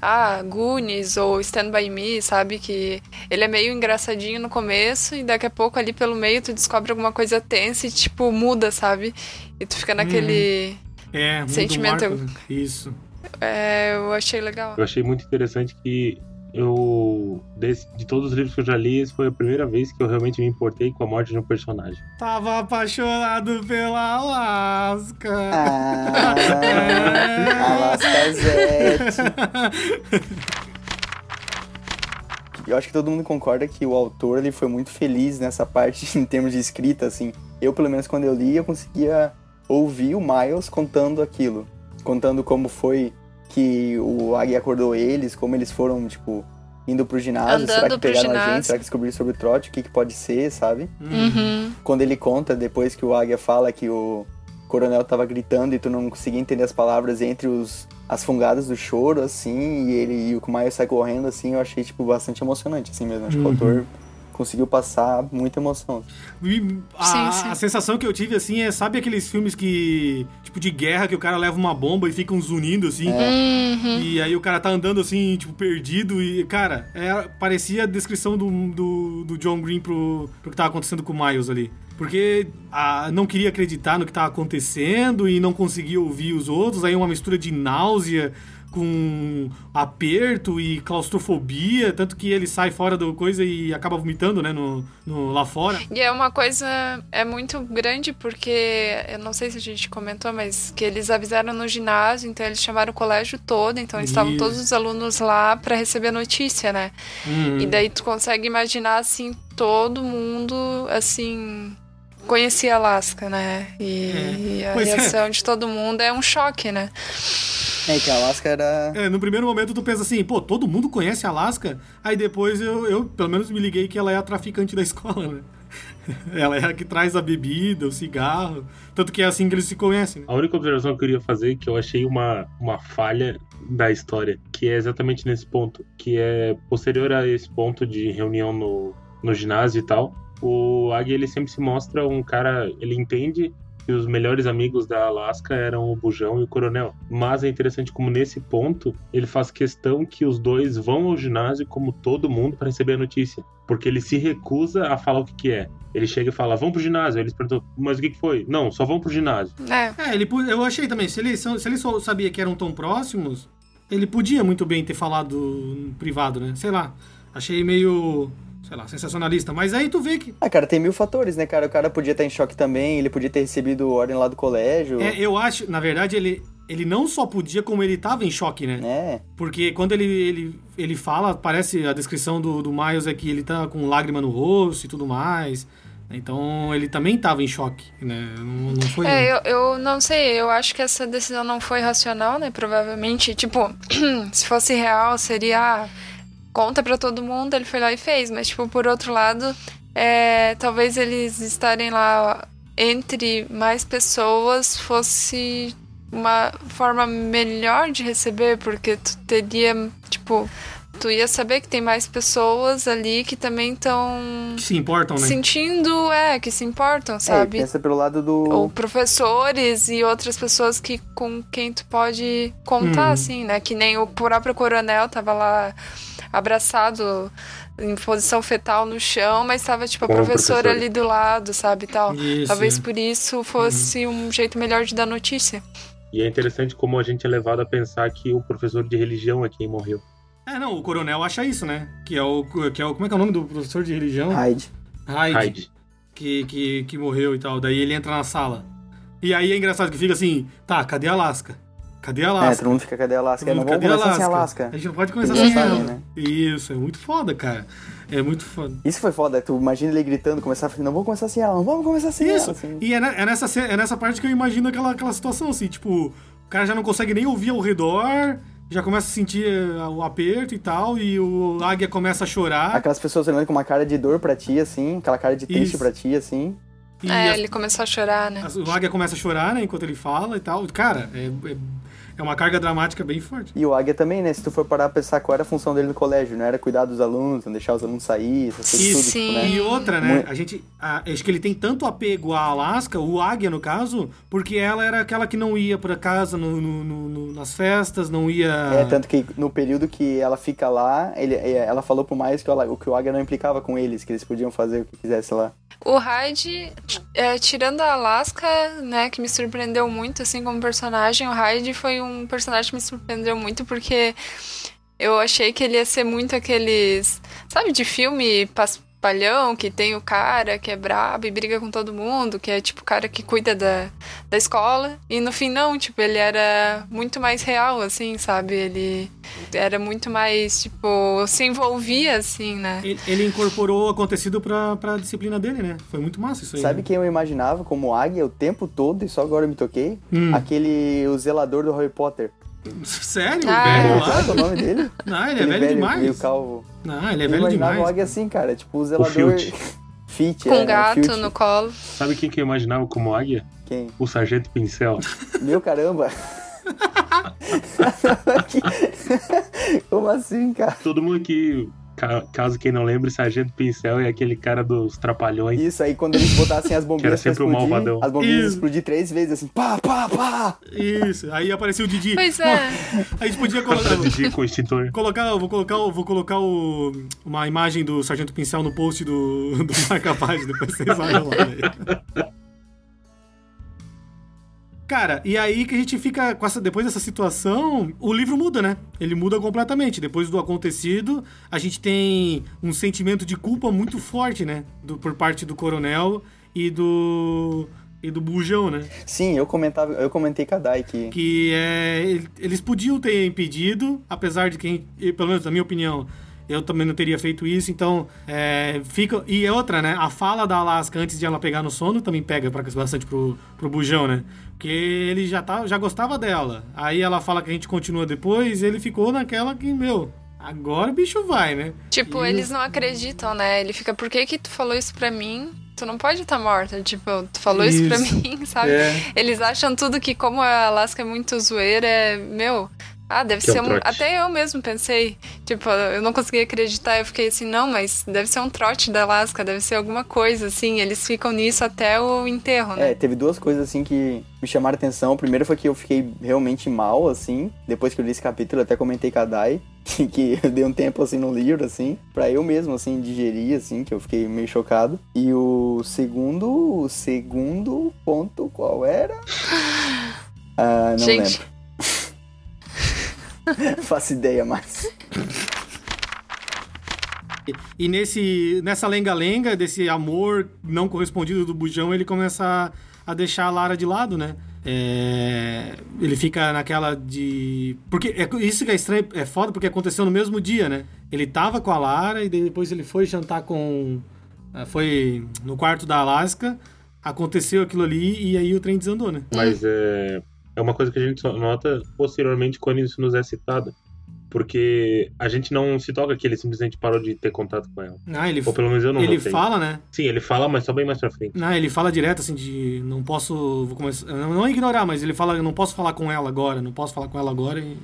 Ah, Goonies ou Stand By Me, sabe? Que ele é meio engraçadinho no começo e daqui a pouco ali pelo meio tu descobre alguma coisa tensa e, tipo, muda, sabe? E tu fica naquele. É, Sentimento. marco, né? Isso. É, eu achei legal. Eu achei muito interessante que eu, desse- de todos os livros que eu já li, foi a primeira vez que eu realmente me importei com a morte de um personagem. Tava apaixonado pela Alaska. Ah, É. Alaska Zete. Eu acho que todo mundo concorda que o autor ele foi muito feliz nessa parte em termos de escrita, assim. Eu, pelo menos, quando eu li, eu conseguia ouvir o Miles contando aquilo. Contando como foi que o Águia acordou eles, como eles foram, tipo, indo pro ginásio. Andando será que pro pegaram a gente? ginásio. Será que descobriram sobre o trote? O que, que pode ser, sabe? Uhum. quando ele conta depois que o Águia fala que o coronel tava gritando e tu não conseguia entender as palavras entre os as fungadas do choro, assim, e ele e o Miles sai correndo, assim, eu achei, tipo, bastante emocionante, assim mesmo. Acho que o Uhum. autor conseguiu passar muita emoção. E a, Sim, sim. a sensação que eu tive, assim, é, sabe aqueles filmes que. Tipo, de guerra, que o cara leva uma bomba e ficam zunindo, assim. Uhum. E aí o cara tá andando assim, tipo, perdido. E, cara, é, parecia a descrição do, do, do John Green pro, pro que tava acontecendo com o Miles ali. Porque ah, não queria acreditar no que tava acontecendo e não conseguia ouvir os outros. Aí uma mistura de náusea com aperto e claustrofobia. Tanto que ele sai fora do coisa e acaba vomitando, né, no, no- lá fora. E é uma coisa é muito grande porque eu não sei se a gente comentou, mas que eles avisaram no ginásio, então eles chamaram o colégio todo, então estavam Isso. todos os alunos lá para receber a notícia, né? Uhum. E daí tu consegue imaginar assim todo mundo assim conhecia Alaska, né? E, É. e a Pois é. reação de todo mundo é um choque, né? É que a Alaska era. É, no primeiro momento tu pensa assim, pô, todo mundo conhece a Alaska? Aí depois eu, eu, pelo menos, me liguei que ela é a traficante da escola, né? Ela é a que traz a bebida, o cigarro. Tanto que é assim que eles se conhecem. né? A única observação que eu queria fazer é que eu achei uma, uma falha da história, que é exatamente nesse ponto, que é posterior a esse ponto de reunião no, no ginásio e tal, o Águia ele sempre se mostra um cara, ele entende que os melhores amigos da Alaska eram o Bujão e o Coronel. Mas é interessante como nesse ponto ele faz questão que os dois vão ao ginásio como todo mundo para receber a notícia, porque ele se recusa a falar o que, que é. Ele chega e fala, vamos pro ginásio. Aí eles perguntam, mas o que, que foi? Não, só vamos pro ginásio. É. É, ele, eu achei também, se ele, se ele só sabia que eram tão próximos, ele podia muito bem ter falado privado, né? Sei lá. Achei meio, sei lá, sensacionalista. Mas aí tu vê que. Ah, cara, tem mil fatores, né, cara? O cara podia estar em choque também, ele podia ter recebido ordem lá do colégio. É, eu acho, na verdade, ele, ele não só podia, como ele tava em choque, né? né? Porque quando ele, ele, ele fala, parece a descrição do, do Miles é que ele tá com lágrima no rosto e tudo mais. Então ele também tava em choque, né? Não, não foi. É, eu, eu não sei, eu acho que essa decisão não foi racional, né? Provavelmente, tipo, se fosse real, seria ah, conta pra todo mundo, ele foi lá e fez. Mas, tipo, por outro lado, é, talvez eles estarem lá entre mais pessoas fosse uma forma melhor de receber, porque tu teria, tipo, tu ia saber que tem mais pessoas ali que também estão Que se importam, né? sentindo, é, que se importam, sabe? É, pensa pelo lado do. Ou professores e outras pessoas que com quem tu pode contar, Uhum. assim, né? Que nem o próprio coronel tava lá abraçado em posição fetal no chão, mas tava, tipo, a professora professor. ali do lado, sabe, e tal. Isso, Talvez é. por isso fosse um jeito melhor de dar notícia. E é interessante como a gente é levado a pensar que o professor de religião é quem morreu. É, não, o coronel acha isso, né? Que é o. Que é o como é que é o nome do professor de religião? Hyde. Hyde. Hyde. Que, que, que morreu e tal. Daí ele entra na sala. E aí é engraçado que fica assim, tá, cadê a Alaska? Cadê a É, Alaska? todo mundo fica, cadê a Alaska? Todo Não mundo, vamos cadê a começar sem Alaska? Alaska. A gente não pode começar sem ela. né? Isso, é muito foda, cara. É muito foda. Isso foi foda, tu imagina ele gritando, começar a falar, não vamos começar sem ela, não vamos começar sem Isso. ela. Assim. E é, é nessa, é nessa parte que eu imagino aquela, aquela situação, assim, tipo, o cara já não consegue nem ouvir ao redor, já começa a sentir eh, o aperto e tal, e o águia começa a chorar. Aquelas pessoas olhando com uma cara de dor pra ti, assim, aquela cara de triste Isso. pra ti, assim. E é, as- ele começou a chorar, né? as- o águia começa a chorar, né, enquanto ele fala e tal. Cara, é, é, é uma carga dramática bem forte. E o Águia também, né? Se tu for parar pra pensar qual era a função dele no colégio, não era cuidar dos alunos, não deixar os alunos sair, essas coisas E, tudo, sim. tipo, né? e outra, né? Muito. A gente. a- acho que ele tem tanto apego à Alaska, o Águia, no caso, porque ela era aquela que não ia pra casa no- no- no- no- nas festas, não ia. É, tanto que no período que ela fica lá, ele, é, ela falou pro mais que o, que o Águia não implicava com eles, que eles podiam fazer o que quisesse lá. O Hyde, é, tirando a Alaska, né, que me surpreendeu muito, assim, como personagem, o Hyde foi um personagem que me surpreendeu muito porque eu achei que ele ia ser muito aqueles, sabe, de filme paspalhão, que tem o cara que é brabo e briga com todo mundo, que é tipo o cara que cuida da, da escola, e no fim não, tipo, ele era muito mais real, assim, sabe, ele era muito mais, tipo, se envolvia, assim, né. Ele, ele incorporou o acontecido pra, pra disciplina dele, né? Foi muito massa isso aí. Sabe né? quem eu imaginava como Águia o tempo todo, e só agora eu me toquei? Hum. Aquele, o zelador do Harry Potter. Sério? Ah, velho Qual é lá? o nome dele? Não, ele é Aquele velho, meio demais. calvo. Não, ele é eu velho imaginava demais. o Águia assim, cara, tipo o zelador... Filch. Fit, Com é, gato no colo. Sabe quem que eu imaginava como águia? Quem? O Sargento Pincel. Meu caramba! Como assim, cara? Todo mundo que, ca- caso quem não lembre, Sargento Pincel é aquele cara dos trapalhões. Isso aí, quando eles botassem as Que era bombinhas pra sempre o explodir, malvadão. as bombinhas Isso. explodir três vezes, assim, pá, pá, pá! Isso. Aí apareceu o Didi. Pois é. A gente podia colocar. Didi com o extintor. Colocar, eu vou colocar, vou colocar o, uma imagem do Sargento Pincel no post do, do Marca Página, depois vocês olham lá. né? Cara, e aí que a gente fica com essa. Depois dessa situação, o livro muda, né? Ele muda completamente. Depois do acontecido, a gente tem um sentimento de culpa muito forte, né? Do, por parte do coronel e do. e do Bujão, né? Sim, eu comentava, eu comentei com a Dai que que é, ele- eles podiam ter impedido, apesar de quem, pelo menos na minha opinião, eu também não teria feito isso, então é, fica e é outra, né? A fala da Alaska antes de ela pegar no sono também pega pra, bastante pro, pro Bujão, né? Porque ele já tá, já gostava dela. Aí ela fala que a gente continua depois, e ele ficou naquela que, meu, agora o bicho vai, né? Tipo, E- eles não acreditam, né? Ele fica, por que que tu falou isso pra mim? Tu não pode estar morta. Tipo, tu falou isso, pra Isso. mim, sabe? É. Eles acham tudo que, como a Alaska é muito zoeira, é, meu. Ah, deve Que é ser um um. Até eu mesmo pensei. Tipo, eu não conseguia acreditar. Eu fiquei assim, não, mas deve ser um trote da Alaska, deve ser alguma coisa, assim. Eles ficam nisso até o enterro, né? É, teve duas coisas assim que me chamaram a atenção. Primeiro foi que eu fiquei realmente mal, assim, depois que eu li esse capítulo, eu até comentei com a Dai, que, que eu dei um tempo assim no livro, assim, pra eu mesmo, assim, digerir, assim, que eu fiquei meio chocado. E o segundo, o segundo ponto, qual era? Ah, não Gente, lembro. Faço ideia mais. E nesse, nessa lenga-lenga, desse amor não correspondido do Bujão, ele começa a, a deixar a Lara de lado, né? É, ele fica naquela de. Porque é, isso que é estranho, é foda porque aconteceu no mesmo dia, né? Ele tava com a Lara e depois ele foi jantar com. ah, Foi no quarto da Alaska, aconteceu aquilo ali e aí o trem desandou, né? Mas é, é uma coisa que a gente só nota posteriormente quando isso nos é citado. Porque a gente não se toca que ele simplesmente parou de ter contato com ela. Ah, ele, Ou pelo menos eu não ele notei. fala, né? Sim, ele fala, mas só bem mais pra frente. Não, ele fala direto assim de não posso, vou começar, não, não ignorar, mas ele fala não posso falar com ela agora, não posso falar com ela agora e,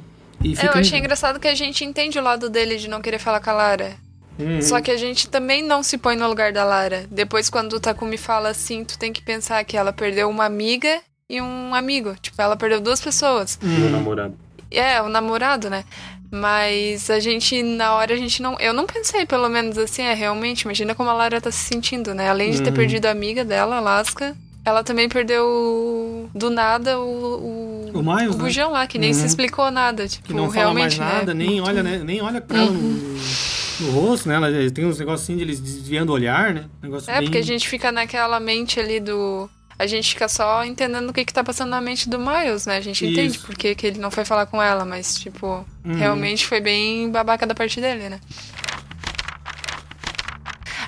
E É, fica eu achei engraçado que a gente entende o lado dele de não querer falar com a Lara. Uhum. Só que a gente também não se põe no lugar da Lara. Depois, quando o Takumi fala assim, tu tem que pensar que ela perdeu uma amiga e um amigo. Tipo, ela perdeu duas pessoas. Uhum. Meu namorado. É, o namorado, né? Mas a gente, na hora, a gente não. Eu não pensei, pelo menos assim, é realmente. Imagina como a Lara tá se sentindo, né? Além de ter Uhum. perdido a amiga dela, Alaska, ela também perdeu do nada o. O Miles, o né? bujão lá, que nem Uhum. se explicou nada. Tipo, que não fala mais realmente, nada, né? nem olha, né, nem olha pra ela no, rosto, né? Ela tem uns negocinhos assim de eles desviando o olhar, né? Negócio É, bem... porque a gente fica naquela mente ali do. A gente fica só entendendo o que, que tá passando na mente do Miles, né? A gente entende Isso. por que que ele não foi falar com ela, mas, tipo, Uhum. realmente foi bem babaca da parte dele, né?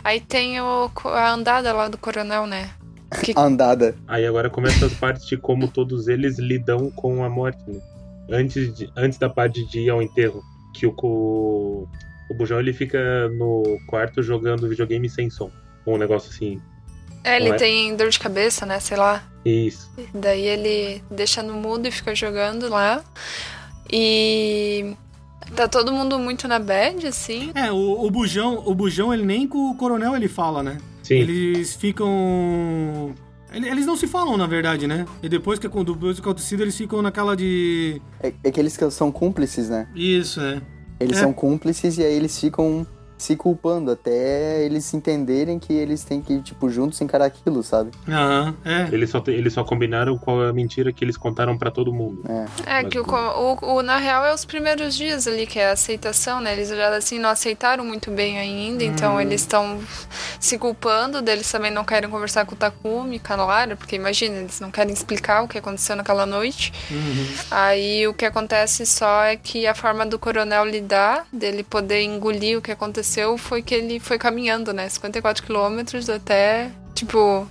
Aí tem o, a andada lá do coronel, né? Que, Andada. Aí agora começa as partes de como todos eles lidam com a morte, né? Antes, de, antes da parte de ir ao enterro, que o, o, o Bujão ele fica no quarto jogando videogame sem som. Um negócio assim. É, ele é? tem dor de cabeça, né? Sei lá. Isso. Daí ele deixa no mudo e fica jogando lá. E. Tá todo mundo muito na bad, assim. É, o, o Bujão, o Bujão, ele nem com o coronel ele fala, né? Sim. Eles ficam... ele- Eles não se falam, na verdade, né? E depois que, depois que acontecido, eles ficam naquela de... É, é que eles são cúmplices, né? Isso, é. Eles É. são cúmplices e aí eles ficam se culpando até eles entenderem que eles têm que, tipo, juntos encarar aquilo, sabe? Aham, é. Eles só, eles só combinaram qual é a mentira que eles contaram pra todo mundo. É, que o, o, o- na real é os primeiros dias ali, que é a aceitação, né? Eles já assim não aceitaram muito bem ainda, então eles estão se culpando, deles também não querem conversar com o Takumi, com a Lara, porque imagina, eles não querem explicar o que aconteceu naquela noite. Uhum. Aí o que acontece só é que a forma do coronel lidar, dele poder engolir o que aconteceu, foi que ele foi caminhando, né? 54 quilômetros até, tipo.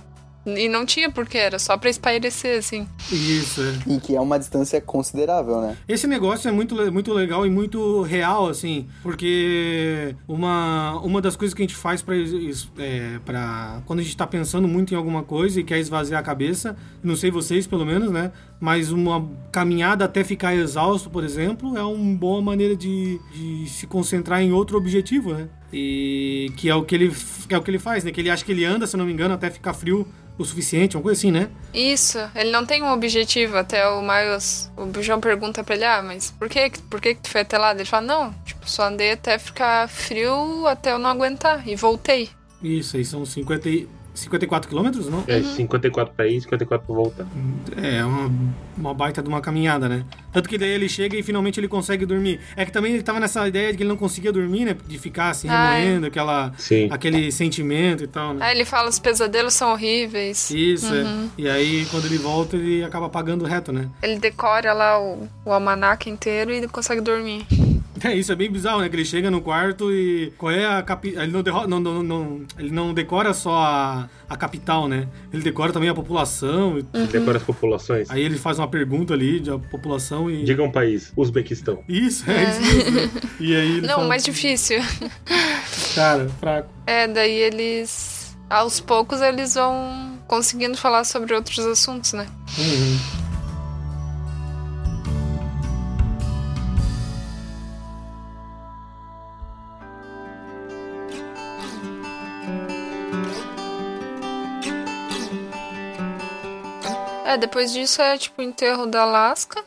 E não tinha porquê, era só pra espairecer, assim. Isso, é. E que é uma distância considerável, né? Esse negócio é muito, muito legal e muito real, assim, porque uma, uma das coisas que a gente faz pra, é, pra. Quando a gente tá pensando muito em alguma coisa e quer esvaziar a cabeça, não sei vocês pelo menos, né? Mas uma caminhada até ficar exausto, por exemplo, é uma boa maneira de, de se concentrar em outro objetivo, né? E que é o que ele, que é o que ele faz, né? Que ele acha que ele anda, se não me engano, até ficar frio o suficiente, uma coisa assim, né? Isso, ele não tem um objetivo. Até o Miles, o Bujão pergunta pra ele: Ah, mas por que, por que, que tu foi até lá? Ele fala: Não, tipo, só andei até ficar frio até eu não aguentar. E voltei. Isso, aí são 50, e- 54 quilômetros, não? É 54 pra ir, 54 pra voltar. É, uma, uma baita de uma caminhada, né? Tanto que daí ele chega e finalmente ele consegue dormir. É que também ele tava nessa ideia de que ele não conseguia dormir, né? De ficar assim, Ai. remoendo aquela, Sim. aquele sentimento e tal, né? Aí ele fala: Os pesadelos são horríveis. Isso, Uhum. é. E aí, quando ele volta, ele acaba pagando reto, né? Ele decora lá o, o almanac inteiro e consegue dormir. É, isso é bem bizarro, né? Que ele chega no quarto e. Qual é a capi... Ele não, derro- não, não, não- ele não decora só a, a capital, né? Ele decora também a população. e- Uhum. Decora as populações. Aí ele faz uma pergunta ali de a população e. Diga um país, Uzbequistão. Isso, é, isso mesmo. E aí ele Não, fala, mais difícil. Cara, fraco. É, daí eles. Aos poucos eles vão conseguindo falar sobre outros assuntos, né? Uhum. É, depois disso é tipo o enterro da Alaska,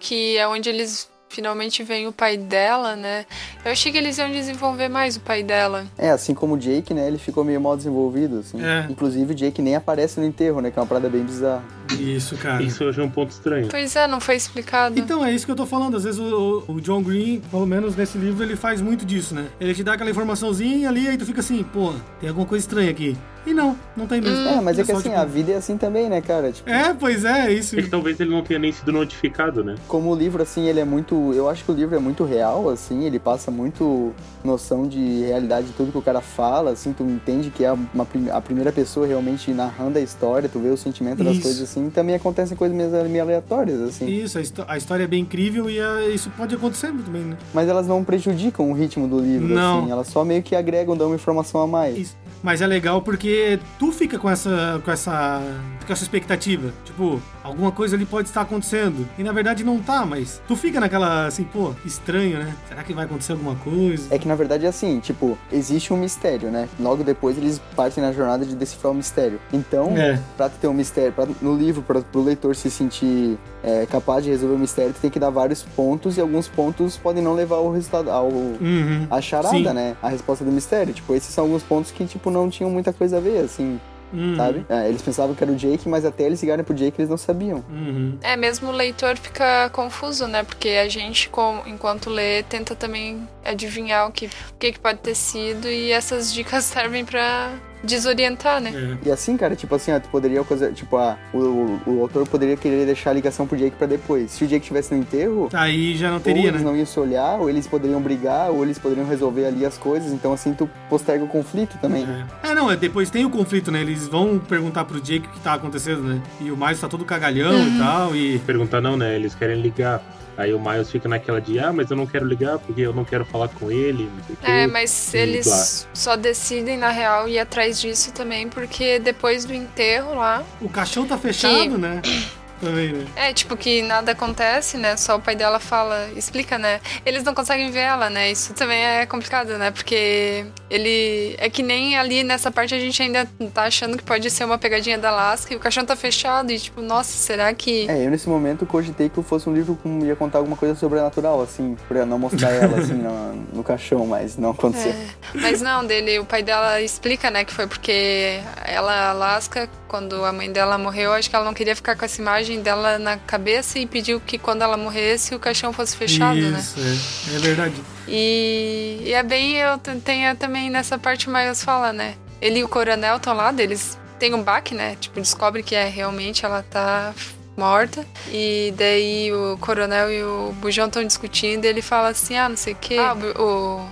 que é onde eles finalmente veem o pai dela, né? Eu achei que eles iam desenvolver mais o pai dela. É, assim como o Jake, né? Ele ficou meio mal desenvolvido, assim. É. Inclusive, o Jake nem aparece no enterro, né? Que é uma parada bem bizarra. Isso, cara. Isso hoje é um ponto estranho. Pois é, não foi explicado. Então, é isso que eu tô falando. Às vezes o, o John Green, pelo menos nesse livro, ele faz muito disso, né? Ele te dá aquela informaçãozinha ali, aí tu fica assim, pô, tem alguma coisa estranha aqui. E não, não tem mesmo. É, mas é que só, assim, tipo, a vida é assim também, né, cara? Tipo, É, pois é, é isso. É que talvez ele não tenha nem sido notificado, né? como o livro, assim, ele é muito. Eu acho que o livro é muito real, assim, ele passa muito noção de realidade de tudo que o cara fala, assim, tu entende que é uma, prim- a primeira pessoa realmente narrando a história, tu vê o sentimento das Isso. coisas assim, e também acontecem coisas meio, aleatórias, assim. Isso, a, a história é bem incrível e ah, isso pode acontecer muito bem, né? Mas elas não prejudicam o ritmo do livro, Não. assim, elas só meio que agregam, dão uma informação a mais. Isso. Mas é legal porque tu fica com essa. com essa. com essa expectativa. Tipo, alguma coisa ali pode estar acontecendo. E na verdade não tá, mas tu fica naquela assim, pô, estranho, né? Será que vai acontecer alguma coisa? É que na verdade é assim, tipo, existe um mistério, né? Logo depois eles partem na jornada de decifrar o mistério. Então, É. pra ter um mistério, pra, no livro, pra, pro leitor se sentir é, capaz de resolver o mistério, tu tem que dar vários pontos e alguns pontos podem não levar ao resultado, ao, Uhum. a charada, Sim. né? A resposta do mistério. Tipo, esses são alguns pontos que, tipo, não tinham muita coisa a ver, assim, Uhum. sabe? É, eles pensavam que era o Jake, mas até eles ligarem pro Jake eles não sabiam. Uhum. É, mesmo o leitor fica confuso, né? Porque a gente, com- enquanto lê, tenta também adivinhar o que, o que, que pode ter sido e essas dicas servem pra desorientar, né? É. E assim, cara, tipo assim, ó, tu poderia coisa, tipo, ah, o, o, o autor poderia querer deixar a ligação pro Jake pra depois. Se o Jake estivesse no enterro, Aí já não ou teria, eles né? não iam se olhar, ou eles poderiam brigar, ou eles poderiam resolver ali as coisas. Então, assim, tu posterga o conflito também. É. É, não, é, depois tem o conflito, né? Eles vão perguntar pro Jake o que tá acontecendo, né? E o Miles tá todo cagalhão Uhum. e tal, e... Perguntar não, né? Eles querem ligar. Aí o Miles fica naquela de, ah, mas eu não quero ligar porque eu não quero falar com ele, não sei o. É, mas E eles só decidem, na real, ir atrás disso também, porque depois do enterro lá, O caixão tá fechado, né? Também, né? é tipo que nada acontece, né? Só o pai dela fala, explica, né? Eles não conseguem ver ela, né? Isso também é complicado, né? Porque ele. É que nem ali nessa parte a gente ainda tá achando que pode ser uma pegadinha da Alaska e o caixão tá fechado e tipo, nossa, será que. É, eu nesse momento cogitei que fosse um livro que ia contar alguma coisa sobrenatural, assim, pra não mostrar ela, assim, no, no caixão, mas não aconteceu. É, mas não, dele, o pai dela explica, né, que foi porque ela, Alaska, quando a mãe dela morreu, acho que ela não queria ficar com essa imagem dela na cabeça e pediu que quando ela morresse o caixão fosse fechado, né? Isso, é. É verdade. E, e é bem, eu tenho também nessa parte o Miles fala, né? Ele e o coronel estão lá, eles têm um baque, né? Tipo, descobre que é realmente ela tá morta. E daí o coronel e o Bujão estão discutindo e ele fala assim, ah, não sei o quê. Ah, o,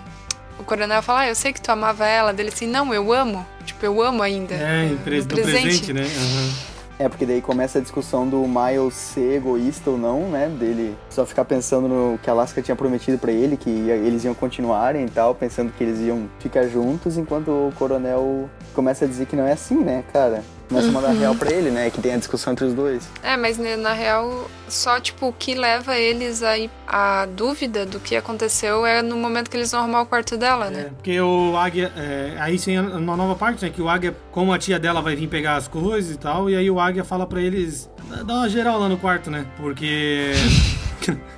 o, coronel fala, ah, eu sei que tu amava ela. Dele assim, não, eu amo. Tipo, eu amo ainda. É, em pres- No no presente, né? Aham. É, porque daí começa a discussão do Miles ser egoísta ou não, né? Dele só ficar pensando no que a Alaska tinha prometido pra ele, que eles iam continuarem e tal, pensando que eles iam ficar juntos, enquanto o coronel começa a dizer que não é assim, né, cara? Começa a mandar real pra ele, né? Que tem a discussão entre os dois. É, mas né, na real, só tipo o que leva eles aí a dúvida do que aconteceu é no momento que eles vão arrumar o quarto dela, É, né? porque o Águia. é, aí tem uma nova parte, né? Que o Águia, como a tia dela vai vir pegar as coisas e tal, e aí o Águia fala pra eles. Dá uma geral lá no quarto, né? Porque.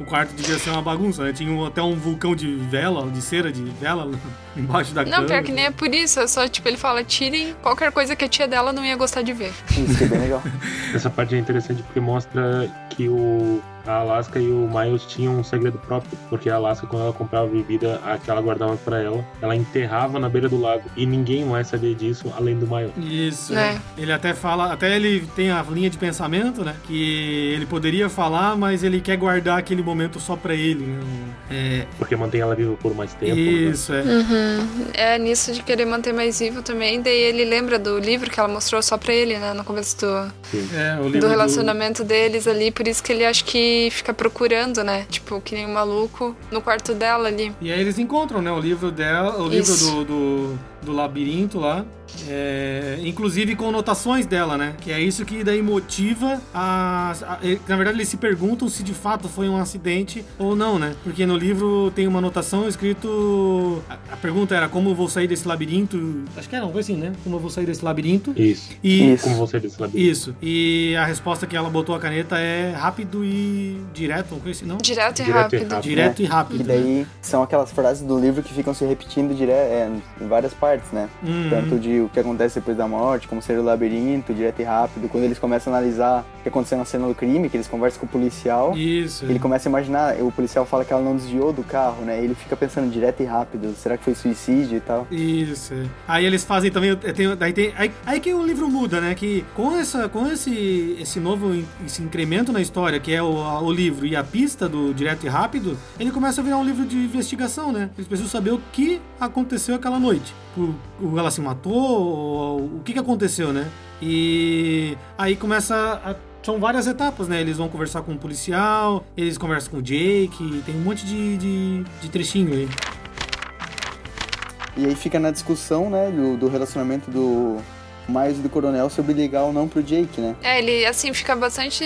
O quarto devia ser uma bagunça, né? Tinha um- até um vulcão de vela, de cera de vela embaixo da cama. Não, pior que nem é por isso, é só tipo, ele fala, tirem qualquer coisa que a tia dela não ia gostar de ver. Isso que é bem legal. Essa parte é interessante porque mostra que o a Alaska e o Miles tinham um segredo próprio, porque a Alaska quando ela comprava bebida, a que ela guardava pra ela, ela enterrava na beira do lago e ninguém mais sabia disso além do Miles. Isso. É. é. Ele até fala, até ele tem a linha de pensamento, né? Que ele poderia falar, mas ele quer guardar aquele momento só pra ele, né? Porque mantém ela viva por mais É, tempo. né? isso, é. É nisso de querer manter mais vivo também, daí ele lembra do livro que ela mostrou só pra ele, né, no começo do, É, o livro do relacionamento deles ali, por isso que ele acha que fica procurando, né, tipo, que nem um maluco no quarto dela ali. E aí eles encontram, né, o livro dela, o livro Isso. do, do, do labirinto lá. É, inclusive com notações dela, né? Que é isso que daí motiva a, a- e, Na verdade, eles se perguntam se de fato foi um acidente ou não, né? Porque no livro tem uma anotação escrito. A, a pergunta era como eu vou sair desse labirinto. Acho que era uma coisa assim, né? Como eu vou sair desse labirinto. Isso. E. Isso. Como você disse, labirinto. Isso. E a resposta que ela botou a caneta é rápido e direto, uma coisa assim, não? Direto e Direto e rápido. rápido. Direto e E rápido. né? daí são aquelas frases do livro que ficam se repetindo dire... é, em várias partes, né? Uhum. Tanto de o que acontece depois da morte, como ser o labirinto, direto e rápido. Quando eles começam a analisar que aconteceu na cena do crime, que eles conversam com o policial. Isso. Ele começa a imaginar, o policial fala que ela não desviou do carro, né? Ele fica pensando direto e rápido, será que foi suicídio e tal? Isso. Aí eles fazem também. Tem, daí tem, aí, aí que o livro muda, né? Que com, essa, com esse, esse novo esse incremento na história, que é o, o livro e a pista do Direto e Rápido, ele começa a virar um livro de investigação, né? Eles precisam saber o que aconteceu aquela noite. O, o- ela se matou, ou- o que, que aconteceu, né? E aí começa a. São várias etapas, né? Eles vão conversar com o policial, eles conversam com o Jake, tem um monte de, de, de trechinho aí. E aí fica na discussão, né, do, do relacionamento do, o Miles do Coronel sobre ligar ou não pro Jake, né? É, ele, assim, fica bastante.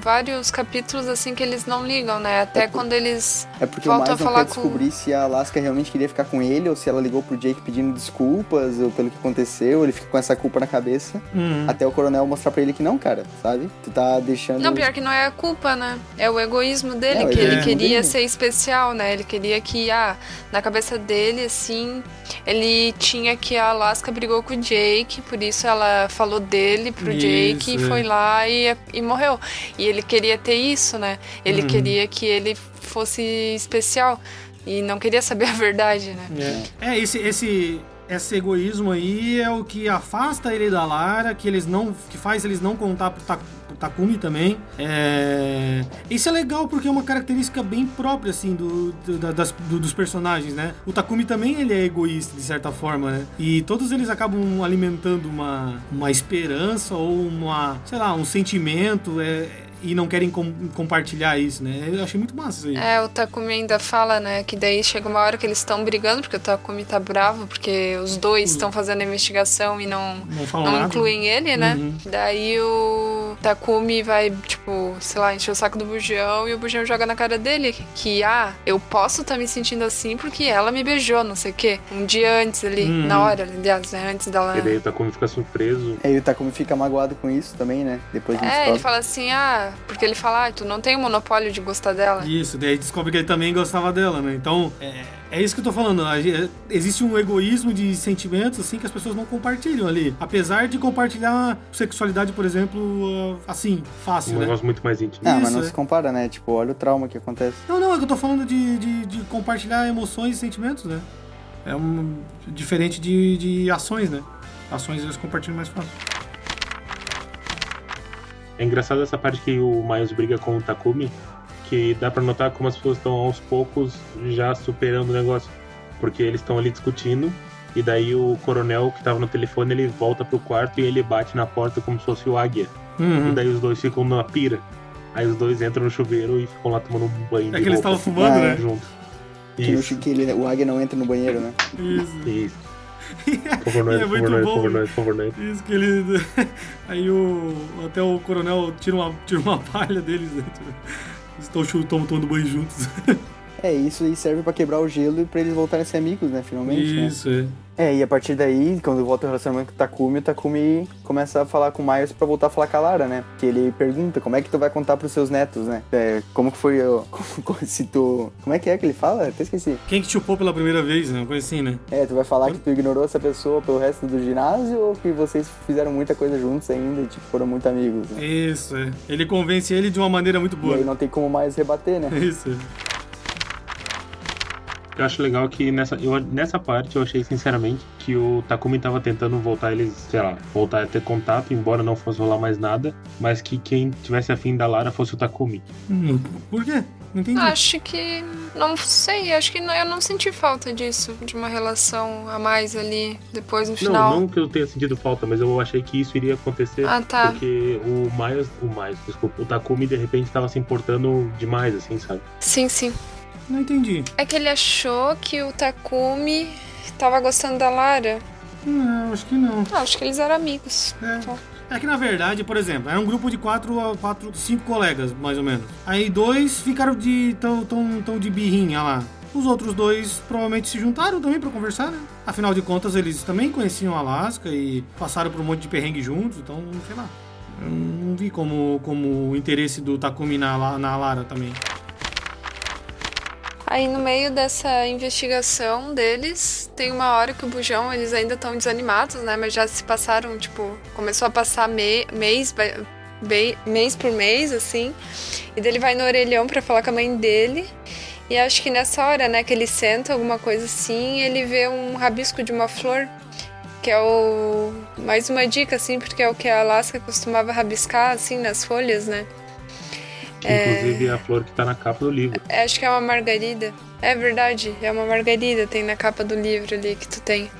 vários capítulos, assim, que eles não ligam, né? Até É por- quando eles. É porque Falta o Miles não quer com- descobrir se a Alaska realmente queria ficar com ele ou se ela ligou pro Jake pedindo desculpas ou pelo que aconteceu, ele fica com essa culpa na cabeça. Uhum. Até o coronel mostrar pra ele que não, cara, sabe? Tu tá deixando. Não, pior que não é a culpa, né? É o egoísmo dele, É, que ele egoísmo queria dele. ser especial, né? Ele queria que, ah, na cabeça dele, assim, ele tinha que a Alaska brigou com o Jake, por isso ela falou dele pro Jake, Isso, e é. foi lá e, e morreu. E ele queria ter isso, né? Ele Uhum. queria que ele fosse especial e não queria saber a verdade, né? É, esse, esse, esse egoísmo aí é o que afasta ele da Lara, que eles não. que faz eles não contar pro, Ta, pro Takumi também. É, Isso é legal porque é uma característica bem própria, assim, do, do- da- das- do- dos personagens, né? O Takumi também ele é egoísta, de certa forma, né? E todos eles acabam alimentando uma, uma esperança ou uma, sei lá, um sentimento. É, e não querem com- compartilhar isso, né? Eu achei muito massa isso aí. É, o Takumi ainda fala, né, que daí chega uma hora que eles estão brigando, porque o Takumi tá bravo, porque os dois estão fazendo a investigação e não, Não não incluem ele, né? Uhum. Daí o Takumi vai, tipo, sei lá, encher o saco do Bujão e o Bujão joga na cara dele que, ah, eu posso estar me sentindo assim porque ela me beijou, não sei o quê. Um dia antes ali, Uhum. na hora, aliás, né, antes dela... E daí o Takumi fica surpreso. É, e o Takumi fica magoado com isso também, né? Depois É, ele fala assim, ah, porque ele fala, ah, tu não tem o monopólio de gostar dela. Isso, daí descobre que ele também gostava dela, né? Então, é, é isso que eu tô falando. Existe um egoísmo de sentimentos, assim, que as pessoas não compartilham ali. Apesar de compartilhar sexualidade, por exemplo, ah, assim, fácil, Um né? negócio muito mais íntimo. Mas Isso, não é. se compara, né? Tipo, olha o trauma que acontece. Não, não, é que eu tô falando de, de, de compartilhar emoções e sentimentos, né? É um, diferente de, de ações, né? Ações eles compartilham mais fácil. É engraçado essa parte que o Miles briga com o Takumi, que dá pra notar como as pessoas estão aos poucos já superando o negócio. Porque eles estão ali discutindo, e daí o coronel que tava no telefone, ele volta pro quarto e ele bate na porta como se fosse o águia. E Uhum. daí os dois ficam numa pira. Aí os dois entram no chuveiro e ficam lá tomando um banho É de que eles roupa, estavam fumando, Ah, né? junto. Que, que ele, o águia não entra no banheiro, né? Isso. isso. E é muito favor, bom, né? por favor. Isso que ele. Aí o. Até o coronel tira uma, tira uma palha deles, né? Eles estão chu- tão tomando banho juntos. É, isso aí serve pra quebrar o gelo e pra eles voltarem a ser amigos, né? Finalmente, né? Isso, é. É, e a partir daí, quando volta o relacionamento com o Takumi, o Takumi começa a falar com o Miles pra voltar a falar com a Lara, né? Que ele pergunta como é que tu vai contar pros seus netos, né? É, como que foi, como- se tu... Como é que é que ele fala? Até esqueci. Quem que te chupou pela primeira vez, né? Uma coisa assim, né? É, tu vai falar que tu ignorou essa pessoa pelo resto do ginásio ou que vocês fizeram muita coisa juntos ainda e, tipo, foram muito amigos, né? Isso, é. Ele convence ele de uma maneira muito E boa. aí não tem como mais rebater, né? Isso. Eu acho legal que nessa, eu, nessa parte eu achei sinceramente que o Takumi tava tentando voltar eles, sei lá, voltar a ter contato, embora não fosse rolar mais nada, mas que quem tivesse afim da Lara fosse o Takumi. Hum, Por quê? Não entendi. Acho que. Não sei, acho que não- eu não senti falta disso, de uma relação a mais ali, depois no final. Não, não que eu tenha sentido falta, mas eu achei que isso iria acontecer. Ah, tá. Porque o Miles, o Miles, desculpa, o Takumi de repente tava se importando demais, assim, sabe? Sim, sim. Não entendi. É que ele achou que o Takumi tava gostando da Lara. Não, acho que não. Ah, acho que eles eram amigos. É. É que na verdade, por exemplo, era um grupo de quatro, a quatro, cinco colegas, mais ou menos. Aí dois ficaram de tão, tão, tão de birrinha lá. Os outros dois provavelmente se juntaram também pra conversar, né? Afinal de contas, eles também conheciam Alaska e passaram por um monte de perrengue juntos, então, sei lá. Eu não vi como, como o interesse do Takumi na, na Lara também. Aí no meio dessa investigação deles, tem uma hora que o Bujão, eles ainda estão desanimados, né? Mas já se passaram, tipo, começou a passar me- mês, mês por mês, assim. E daí ele vai no orelhão pra falar com a mãe dele. E acho que nessa hora, né, que ele senta, alguma coisa assim, ele vê um rabisco de uma flor. Que é o. Mais uma dica, assim, porque é o que a Alaska costumava rabiscar, assim, nas folhas, né? Que inclusive é a flor que tá na capa do livro. É, Acho que é uma margarida. É verdade, é uma margarida, tem na capa do livro ali que tu tem.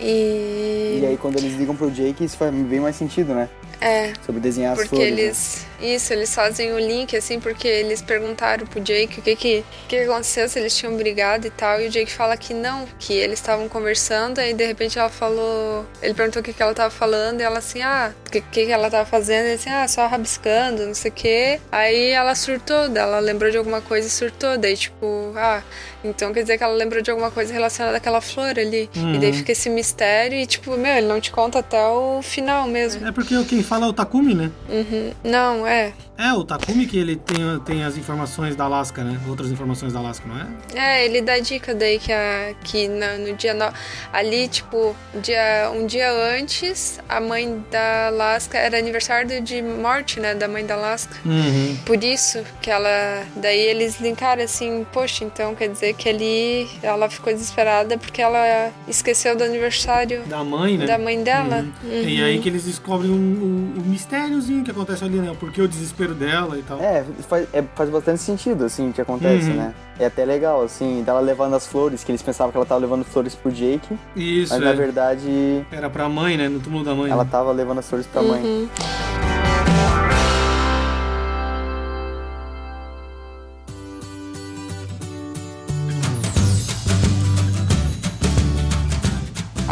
E. E aí quando eles ligam pro Jake, isso faz bem mais sentido, né? É, Sobre desenhar as porque flores. né? Isso, eles fazem o link, assim, porque eles perguntaram pro Jake o que que, que aconteceu, se eles tinham brigado e tal, e o Jake fala que não, que eles estavam conversando, aí de repente ela falou, ele perguntou o que que ela tava falando, e ela assim, ah, o que que ela tava fazendo, e ele assim, ah, só rabiscando, não sei o que, aí ela surtou, ela lembrou de alguma coisa e surtou, daí tipo, ah, então quer dizer que ela lembrou de alguma coisa relacionada àquela flor ali, Uhum. e daí fica esse mistério, e tipo, meu, ele não te conta até o final mesmo. É porque quem fala é o Takumi, né? Uhum. Não, é. É, o Takumi que ele tem, tem as informações da Alaska, né? Outras informações da Alaska, não é? É, ele dá dica daí que, a, que na- no dia. No, ali, tipo, dia, um dia antes, a mãe da Alaska. Era aniversário de morte, né? Da mãe da Alaska. Uhum. Por isso que ela. Daí eles linkaram assim, poxa, então quer dizer que ali ela ficou desesperada porque ela esqueceu do aniversário Da mãe, né? da mãe dela. Uhum. Uhum. E aí que eles descobrem o um, um, mistériozinho que acontece ali, né? Porque o desespero dela e tal. É, faz, é, faz bastante sentido, assim, o que acontece, Uhum. né? É até legal, assim, dela levando as flores, que eles pensavam que ela tava levando flores pro Jake, Isso, mas é. na verdade Era pra mãe, né? No túmulo da mãe. ela né? tava levando as flores pra mãe.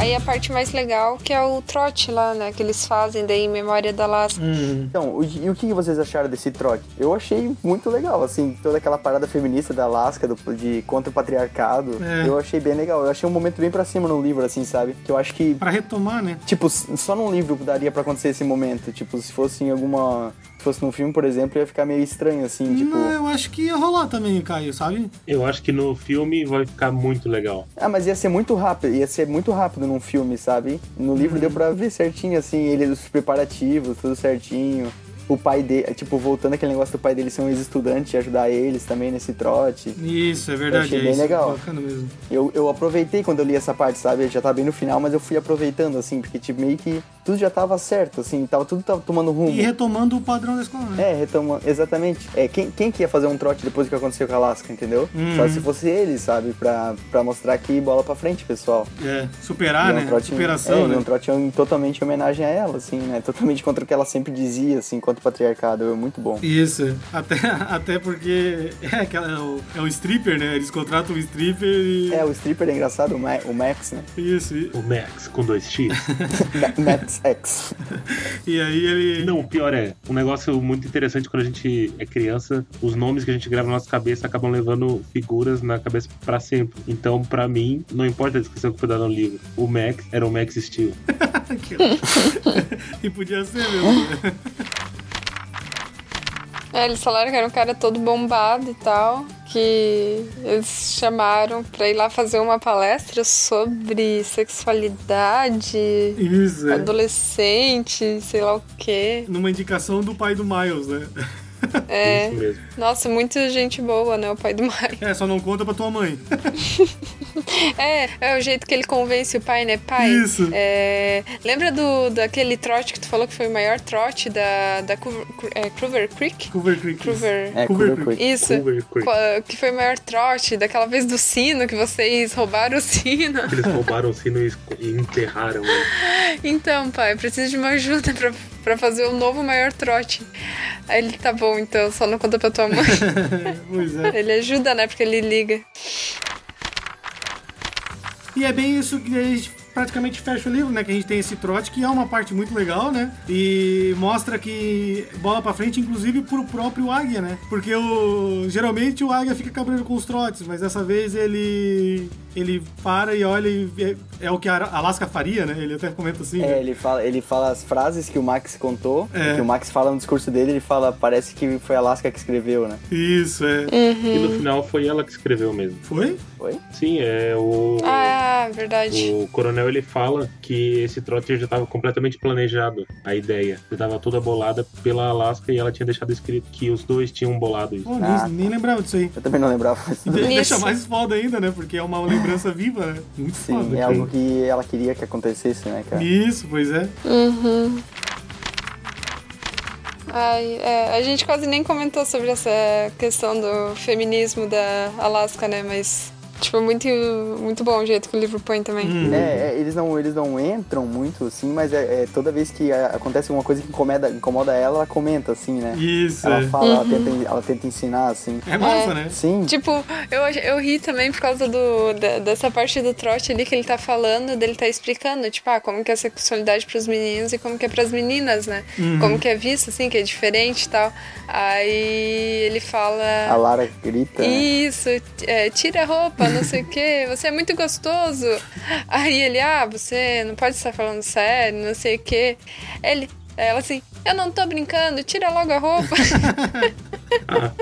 Uhum. Parte mais legal que é o trote lá, né? Que eles fazem daí em memória da Alaska. Uhum. Então, o- e o que vocês acharam desse trote? Eu achei muito legal, assim, toda aquela parada feminista da Alaska, do, de contra o patriarcado. É. Eu achei bem legal. Eu achei um momento bem pra cima no livro, assim, sabe? Que eu acho que Pra retomar, né? Tipo, só num livro daria pra acontecer esse momento. Tipo, se fosse em alguma. Se fosse num filme, por exemplo, ia ficar meio estranho, assim, tipo. Não, eu acho que ia rolar também, Caio, sabe? Eu acho que no filme vai ficar muito legal. Ah, mas ia ser muito rápido, ia ser muito rápido num filme, sabe? No livro Uhum. deu pra ver certinho, assim, ele, os preparativos, tudo certinho. O pai dele, tipo, voltando aquele negócio do pai dele ser um ex-estudante e ajudar eles também nesse trote. Isso, é verdade. achei é bem isso, legal. Bacana mesmo. Eu, eu aproveitei quando eu li essa parte, sabe? Já tá bem no final, mas eu fui aproveitando, assim, porque, tipo, meio que tudo já tava certo, assim, tava, tudo tava tomando rumo. E retomando o padrão da escola, né? É, retoma, exatamente. É, quem, quem que ia fazer um trote depois do que aconteceu com a Alaska, entendeu? Uhum. Só se fosse ele, sabe? Pra, pra mostrar que bola pra frente, pessoal. É, superar, é né? um trote, Superação, é, né? um trote em- totalmente em homenagem a ela, assim, né? Totalmente contra o que ela sempre dizia, assim, contra o patriarcado. É muito bom. Isso, até, até porque é, aquela, é, o, é o stripper, né? Eles contratam o stripper e. É, o stripper é engraçado, o, Ma- o Max, né? Isso, e, O Max com dois X. Ma- Max X. e aí ele. Não, o pior é, um negócio muito interessante quando a gente é criança, os nomes que a gente grava na nossa cabeça acabam levando figuras na cabeça pra sempre. Então, pra mim, não importa a descrição que foi dada no livro, o Max era o Max Steel. e podia ser mesmo. né? É, eles falaram que era um cara todo bombado e tal, que eles chamaram pra ir lá fazer uma palestra sobre sexualidade, Isso, é. adolescente, sei lá o quê. Numa indicação do pai do Miles, né? É, Isso mesmo. nossa, muita gente boa, né? O pai do Mario. É, só não conta pra tua mãe. É, é o jeito que ele convence o pai, né? Pai, Isso. é, lembra do, daquele trote que tu falou que foi o maior trote da, da Coover, é, Clover Creek? Cover Creek. Clover... É, Cover Cooper Creek. Isso, Clover Creek. Que foi o maior trote daquela vez do sino, que vocês roubaram o sino. Eles roubaram o sino e e enterraram ele. Então, pai, eu preciso de uma ajuda pra, pra fazer o novo maior trote. Aí ele, tá bom, então, só não conta pra tua mãe. pois é. ele ajuda, né, porque ele liga. E é bem isso que a gente praticamente fecha o livro, né? Que a gente tem esse trote, que é uma parte muito legal, né? E mostra que bola pra frente, inclusive pro próprio Águia, né? Porque o, geralmente o Águia fica cabreiro com os trotes, mas dessa vez ele ele para e olha e é, é o que a Alaska faria, né? Ele até comenta assim. É, né? ele fala, ele fala as frases que o Max contou, É. que o Max fala no discurso dele, ele fala, parece que foi a Alaska que escreveu, né? Isso, é. E no final foi ela que escreveu mesmo. Foi? Foi? Sim, é o. Ah, verdade. O coronel ele fala que esse trote já estava completamente planejado, a ideia. Já estava toda bolada pela Alaska e ela tinha deixado escrito que os dois tinham bolado isso. Nem, Ah. nem lembrava disso aí. Eu também não lembrava. E de- deixa mais foda ainda, né? Porque é uma lembrança viva, né? Muito foda. Sim, é cara. algo que ela queria que acontecesse, né, cara? Isso, pois é. Uhum. Ai, é, a gente quase nem comentou sobre essa questão do feminismo da Alaska, né? Mas Tipo, muito, muito bom o jeito que o livro põe também. Hum. É, é, eles não, eles não entram muito, assim, mas é, é toda vez que a- acontece alguma coisa que incomoda, incomoda ela, ela comenta, assim, né? Isso, Ela é. fala, ela, tenta, ela tenta ensinar, assim. É massa, É. né? Sim, Tipo, eu, eu ri também por causa do, da- dessa parte do trote ali que ele tá falando, dele tá explicando, tipo, ah, como que é a sexualidade pros meninos e como que é pras meninas, né? Uhum. Como que é visto, assim, que é diferente e tal. Aí ele fala... a Lara grita. né? Isso, é, tira a roupa, não sei o que, você é muito gostoso. Aí ele, ah, você não pode estar falando sério, não sei o que. Ele, ela assim, eu não tô brincando, tira logo a roupa. Ah,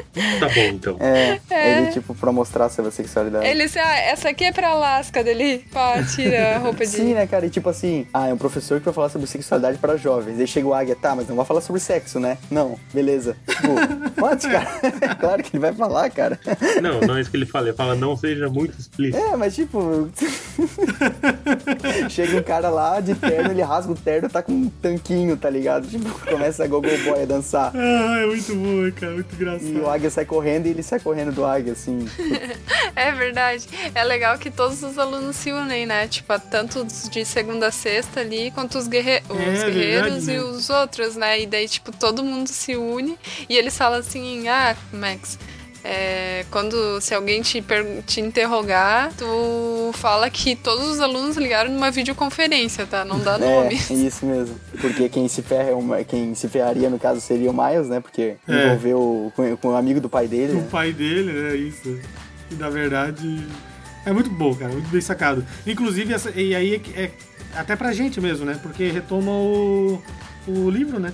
tá bom, então. É, É. ele, tipo, pra mostrar sobre a sexualidade. Ele assim, ah, essa aqui é pra Alaska dele. Pá, tira a roupa de. Sim, né, cara? E tipo assim, ah, é um professor que vai falar sobre sexualidade para jovens. Aí chega o Águia, tá, mas não vai falar sobre sexo, né? Não, beleza. Tipo, pode, cara. claro que ele vai falar, cara. Não, não é isso que ele fala. Ele fala, não seja muito explícito. É, mas tipo. chega um cara lá de terno, ele rasga o terno, tá com um tanquinho, tá ligado? Tipo, começa a Gogo Boy a dançar. Ah, é muito bom, cara, muito E o engraçado. Águia sai correndo e ele sai correndo do Águia, assim. É verdade. É legal que todos os alunos se unem, né? Tipo, tanto os de segunda a sexta ali, quanto os, guerre... os É, guerreiros verdade, e né? os outros, né? E daí, tipo, todo mundo se une e eles falam assim, ah, Max. É, quando se alguém te, te interrogar, tu fala que todos os alunos ligaram numa videoconferência, tá? Não dá É, nomes. isso mesmo. Porque quem se ferra, é o- quem se ferraria no caso seria o Miles, né? Porque É. envolveu com, com o amigo do pai dele. O né? pai dele, né? Isso. E na verdade. É muito bom, cara, muito bem sacado. Inclusive, essa, e aí é, é até pra gente mesmo, né? Porque retoma o, o livro, né?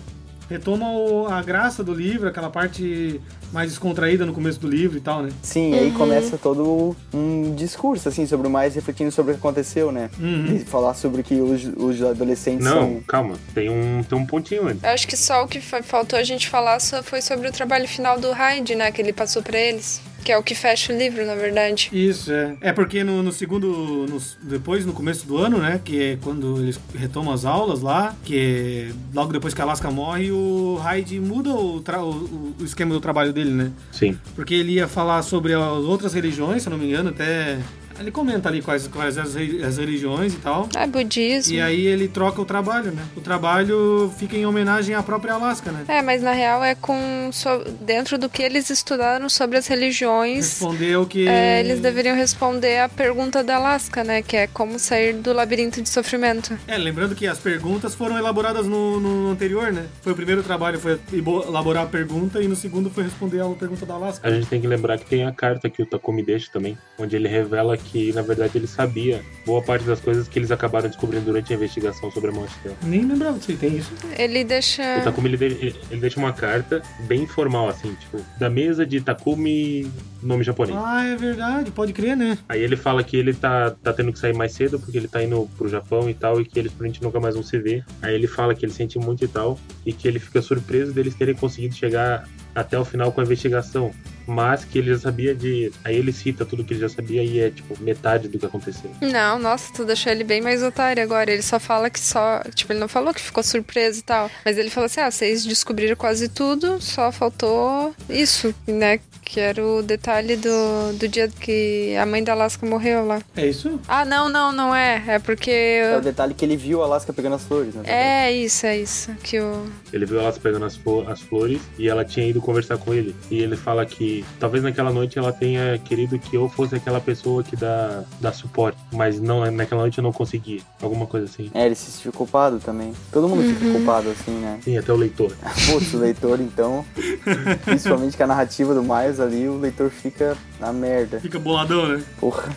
Retoma o- a graça do livro, aquela parte mais descontraída no começo do livro e tal, né? Sim, aí começa todo um discurso, assim, sobre o Miles refletindo sobre o que aconteceu, né? Uhum. E falar sobre que os, os adolescentes Não, são. calma. Tem um, tem um pontinho antes. Eu acho que só o que fa- faltou a gente falar só foi sobre o trabalho final do Hyde, né? Que ele passou pra eles. Que é o que fecha o livro, na verdade. Isso, é. É porque no, no segundo. no- depois, no começo do ano, né? Que é quando eles retomam as aulas lá, que é logo depois que a Alaska morre, o Hyde muda o, tra- o, o esquema do trabalho dele, né? Sim. Porque ele ia falar sobre as outras religiões, se eu não me engano, até. Ele comenta ali quais, quais as, as religiões e tal. Ah, budismo. E aí ele troca o trabalho, né? O trabalho fica em homenagem à própria Alaska, né? É, mas na real é com so- dentro do que eles estudaram sobre as religiões. Responder o que. é, eles deveriam responder a pergunta da Alaska, né? Que é como sair do labirinto de sofrimento. É, lembrando que as perguntas foram elaboradas no, no anterior, né? Foi o primeiro trabalho, foi elaborar a pergunta, e no segundo foi responder a pergunta da Alaska. A gente tem que lembrar que tem a carta que o Takumi deixa também, onde ele revela que, na verdade, ele sabia boa parte das coisas que eles acabaram descobrindo durante a investigação sobre a morte dela. Nem lembrava se tem isso. Ele deixa. O Takumi, ele- ele deixa uma carta bem formal, assim, tipo, da mesa de Takumi, nome japonês. Ah, é verdade, pode crer, né? Aí ele fala que ele tá, tá tendo que sair mais cedo porque ele tá indo pro Japão e tal, e que eles provavelmente nunca mais vão se ver. Aí ele fala que ele sente muito e tal, e que ele fica surpreso deles terem conseguido chegar até o final com a investigação. Mas que ele já sabia de. Aí ele cita tudo que ele já sabia e é, tipo, metade do que aconteceu. Não, nossa, tu deixou ele bem mais otário agora. Ele só fala que só. Tipo, ele não falou que ficou surpreso e tal. Mas ele falou assim: ah, vocês descobriram quase tudo, só faltou isso, né? Que era o detalhe do, do dia que a mãe da Alaska morreu lá. É isso? Ah, não, não, não é. É porque. É o detalhe que ele viu a Alaska pegando as flores, né? É isso, é isso. Que o. Ele viu elas pegando as, flo- as flores e ela tinha ido conversar com ele. E ele fala que talvez naquela noite ela tenha querido que eu fosse aquela pessoa que dá, dá suporte. Mas não, naquela noite eu não consegui. Alguma coisa assim. É, ele se sentiu culpado também. Todo mundo fica culpado, assim, né? Sim, até o leitor. Putz, o leitor, então. Principalmente com a narrativa do Miles ali, o leitor fica na merda. Fica boladão, né? Porra.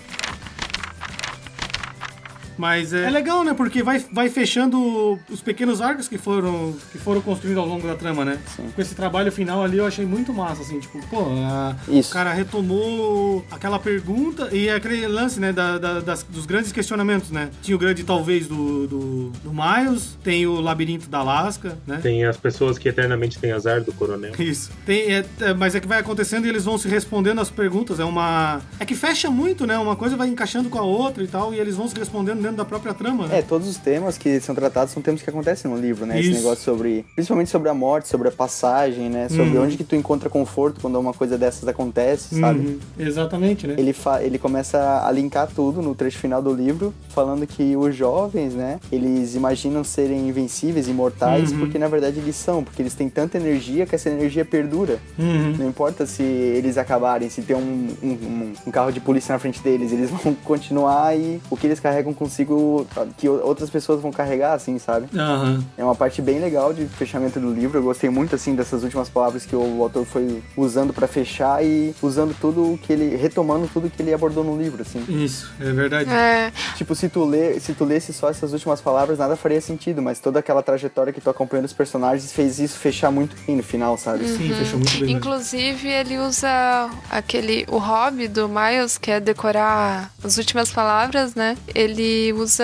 Mas é, é legal, né? Porque vai, vai fechando os pequenos arcos que foram, que foram construídos ao longo da trama, né? Sim. Com esse trabalho final ali eu achei muito massa, assim, tipo, pô, a- Isso. o cara retomou aquela pergunta e aquele lance, né, da, da- das- dos grandes questionamentos, né? Tinha o grande talvez do, do, do Miles, tem o labirinto da Alaska, né? Tem as pessoas que eternamente têm azar do coronel. Isso. Tem, é, é, mas é que vai acontecendo e eles vão se respondendo as perguntas. É uma. É que fecha muito, né? Uma coisa vai encaixando com a outra e tal, e eles vão se respondendo dentro da própria trama, né? É, todos os temas que são tratados são temas que acontecem no livro, né? Esse Isso. negócio sobre. Principalmente sobre a morte, sobre a passagem, né? Sobre Uhum. onde que tu encontra conforto quando uma coisa dessas acontece, sabe? Uhum, Exatamente, né? Ele, fa ele começa a linkar tudo no trecho final do livro, falando que os jovens, né, eles imaginam serem invencíveis, imortais, Uhum. porque na verdade eles são, porque eles têm tanta energia que essa energia perdura. Uhum. Não importa se eles acabarem, se tem um, um, um- um carro de polícia na frente deles, eles vão continuar e o que eles carregam consigo, que outras pessoas vão carregar, assim, sabe? Aham. É uma parte bem legal de fechamento do livro. Eu gostei muito assim dessas últimas palavras que o autor foi usando pra fechar e usando tudo que ele retomando tudo que ele abordou no livro, assim. Isso, é verdade. É, Tipo, se tu lê, se tu lesse só essas últimas palavras, nada faria sentido, mas toda aquela trajetória que tu acompanhou dos personagens fez isso fechar muito bem no final, sabe? Sim, fechou muito bem. mesmo. Inclusive, ele usa aquele. O hobby do Miles, que é decorar as últimas palavras, né? Ele usa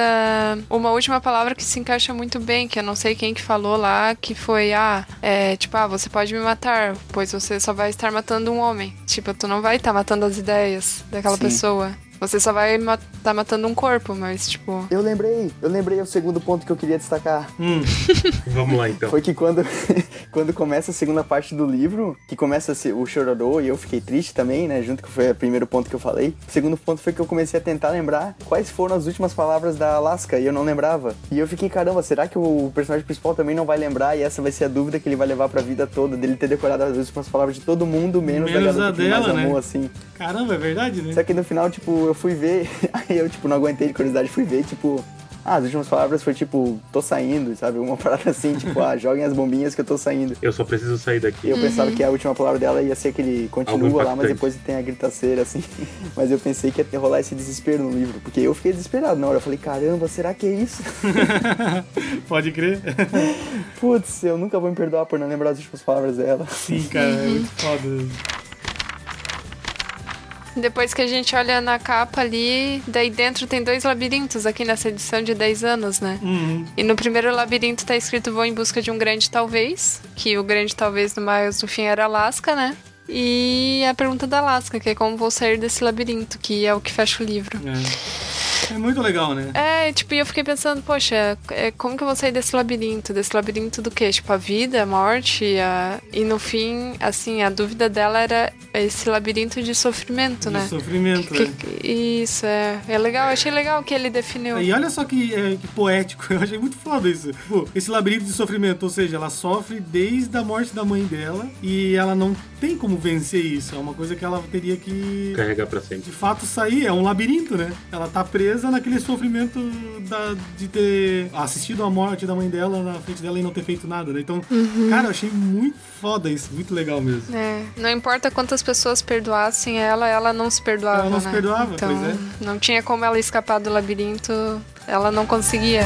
uma última palavra que se encaixa muito bem, que eu não sei quem que falou lá, que foi: ah, é, tipo, ah, você pode me matar, pois você só vai estar matando um homem. Tipo, tu não vai estar matando as ideias daquela Sim. pessoa. Você só vai estar matando um corpo, mas, tipo. Eu lembrei, eu lembrei o segundo ponto que eu queria destacar. Hum, Vamos lá então. Foi que quando, quando começa a segunda parte do livro, que começa o chororô, e eu fiquei triste também, né? Junto que foi o primeiro ponto que eu falei. O segundo ponto foi que eu comecei a tentar lembrar quais foram as últimas palavras da Alaska, e eu não lembrava. E eu fiquei, caramba, será que o personagem principal também não vai lembrar? E essa vai ser a dúvida que ele vai levar pra vida toda, dele ter decorado as últimas palavras de todo mundo, menos, Menos da a garota que mais dela, né? amou, assim. caramba, é verdade, né? Só que no final, tipo, eu fui ver, aí eu, tipo, não aguentei de curiosidade, fui ver, tipo, ah, as últimas palavras foi tipo, tô saindo, sabe? Uma parada assim, tipo, ah, joguem as bombinhas que eu tô saindo. Eu só preciso sair daqui. E eu pensava que a última palavra dela ia ser que ele continua lá, mas depois tem a gritaceira, assim. Mas eu pensei que ia rolar esse desespero no livro, porque eu fiquei desesperado na hora. Eu falei, caramba, será que é isso? Pode crer. Putz, eu nunca vou me perdoar por não lembrar as últimas palavras dela. Sim, cara, é muito foda. Depois que a gente olha na capa ali, daí dentro tem dois labirintos aqui nessa edição de 10 anos, né? Uhum. E no primeiro labirinto tá escrito Vou em busca de um grande talvez, que o grande talvez no Miles no fim era Alaska, né? E a pergunta da Alaska, que é como vou sair desse labirinto, que é o que fecha o livro. É. é muito legal, né? É, tipo, e eu fiquei pensando, poxa, é, como que eu vou sair desse labirinto? Desse labirinto do quê? Tipo, a vida, a morte, a... e no fim, assim, a dúvida dela era esse labirinto de sofrimento, De né? sofrimento, Que- né? que- isso, é. É legal, eu achei legal que ele definiu. E olha só que, é, que poético, eu achei muito foda isso. Pô, esse labirinto de sofrimento, ou seja, ela sofre desde a morte da mãe dela e ela não tem como vencer isso. É uma coisa que ela teria que, Carregar pra sempre. de fato, sair. É um labirinto, né? Ela tá presa naquele sofrimento da, de ter assistido a morte da mãe dela na frente dela e não ter feito nada, né? Então, cara, eu achei muito foda isso, muito legal mesmo. É, não importa quantas pessoas perdoassem ela, ela não se perdoava. Ela não se né? perdoava, então, pois é. Não tinha como ela escapar do labirinto, ela não conseguia.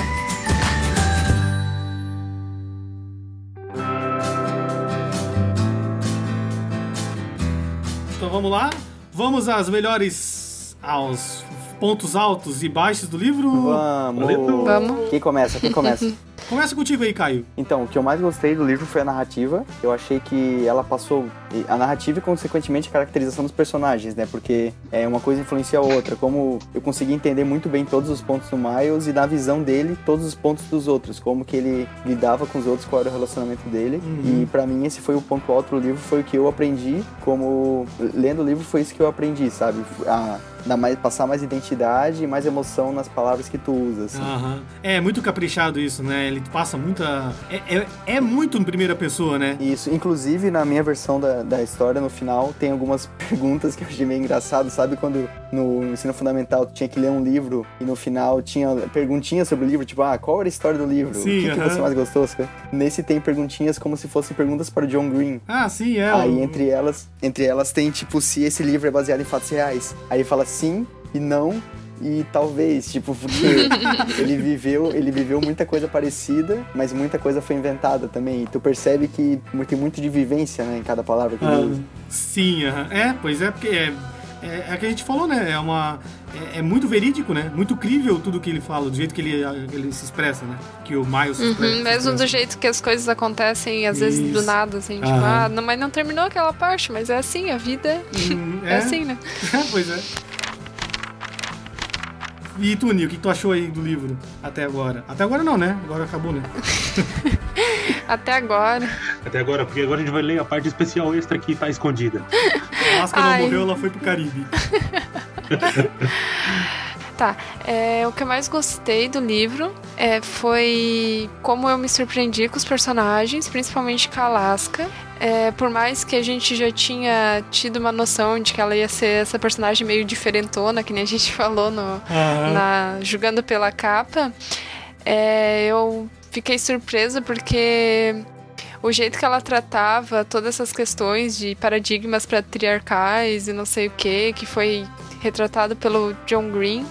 Vamos lá? Vamos às melhores. aos pontos altos e baixos do livro? Vamos! Vamos. Quem começa? Quem começa? Começa contigo aí, Caio. Então, o que eu mais gostei do livro foi a narrativa. Eu achei que ela passou a narrativa e, consequentemente, a caracterização dos personagens, né? Porque é uma coisa influencia a outra. Como eu consegui entender muito bem todos os pontos do Miles e da visão dele, todos os pontos dos outros. Como que ele lidava com os outros, qual era o relacionamento dele. Uhum. E pra mim esse foi o ponto alto do livro, foi o que eu aprendi. Como lendo o livro foi isso que eu aprendi, sabe? A dar mais, passar mais identidade e mais emoção nas palavras que tu usa. Assim. Aham. É muito caprichado isso, né? Ele passa muita. É, é, é muito em primeira pessoa, né? Isso, inclusive na minha versão da, da história, no final, tem algumas perguntas que eu achei meio engraçado. Sabe quando no ensino fundamental tu tinha que ler um livro e no final tinha perguntinhas sobre o livro, tipo, ah, qual era a história do livro? Sim, o que, que aham. você mais gostou? Sabe? Nesse tem perguntinhas como se fossem perguntas para o John Green. Ah, sim, é. Aí entre elas, entre elas tem tipo se esse livro é baseado em fatos reais. Aí fala sim e não e talvez, tipo, porque ele viveu, ele viveu muita coisa parecida, mas muita coisa foi inventada também. E tu percebe que tem muito de vivência, né, em cada palavra que ele Ah, usa. sim, aham. é, pois é, porque é, é, é o que a gente falou, né? É uma. É, é muito verídico, né? Muito crível tudo que ele fala, do jeito que ele, ele se expressa, né? Que o Miles se expressa. Uhum, se mesmo do jeito que as coisas acontecem, às vezes do Isso. nada, assim, tipo, Aham. ah, não, mas não terminou aquela parte, mas é assim, a vida Hum, é, assim, né? pois é. E tu, Nil, o que tu achou aí do livro até agora? Até agora não, né? Agora acabou, né? Até agora. Até agora, porque agora a gente vai ler a parte especial extra que tá escondida. A Alaska não morreu, ela foi pro Caribe. Tá, é, o que eu mais gostei do livro é, foi como eu me surpreendi com os personagens, principalmente com a Alaska. É, por mais que a gente já tinha tido uma noção de que ela ia ser essa personagem meio diferentona, que nem a gente falou no, na, julgando pela capa, é, eu fiquei surpresa porque o jeito que ela tratava todas essas questões de paradigmas patriarcais e não sei o que, que foi retratado pelo John Green,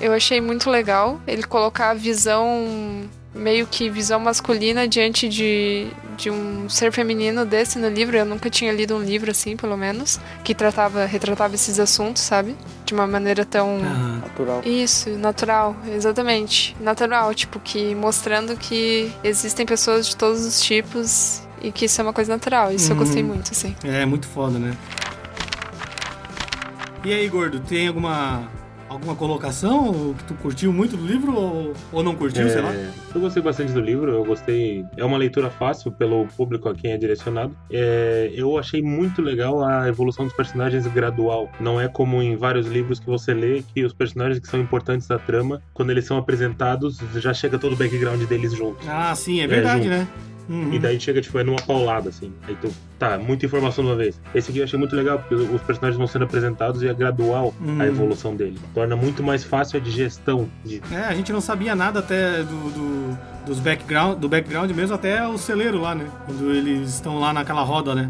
eu achei muito legal. Ele colocar a visão meio que visão masculina diante de, de um ser feminino desse no livro. Eu nunca tinha lido um livro assim, pelo menos, que tratava, retratava esses assuntos, sabe? De uma maneira tão Aham. Natural. isso, natural, exatamente. Natural, tipo, que mostrando que existem pessoas de todos os tipos e que isso é uma coisa natural. Isso eu gostei Uhum. muito, assim. É, muito foda, né? E aí, Gordo, tem alguma alguma colocação que tu curtiu muito do livro ou, ou não curtiu, sei lá? É, eu gostei bastante do livro, eu gostei. É uma leitura fácil pelo público a quem é direcionado. É, eu achei muito legal a evolução dos personagens gradual. Não é como em vários livros que você lê que os personagens que são importantes da trama, quando eles são apresentados, já chega todo o background deles junto. Ah, sim, é verdade, junto. né? Uhum. E daí chega, tipo, é numa paulada, assim. Aí tu, tá, muita informação de uma vez. Esse aqui eu achei muito legal, porque os personagens vão sendo apresentados e é gradual Hum. a evolução dele. Torna muito mais fácil a digestão de É, a gente não sabia nada até do, do, dos background, do background mesmo até o celeiro lá, né? Quando eles estão lá naquela roda, né?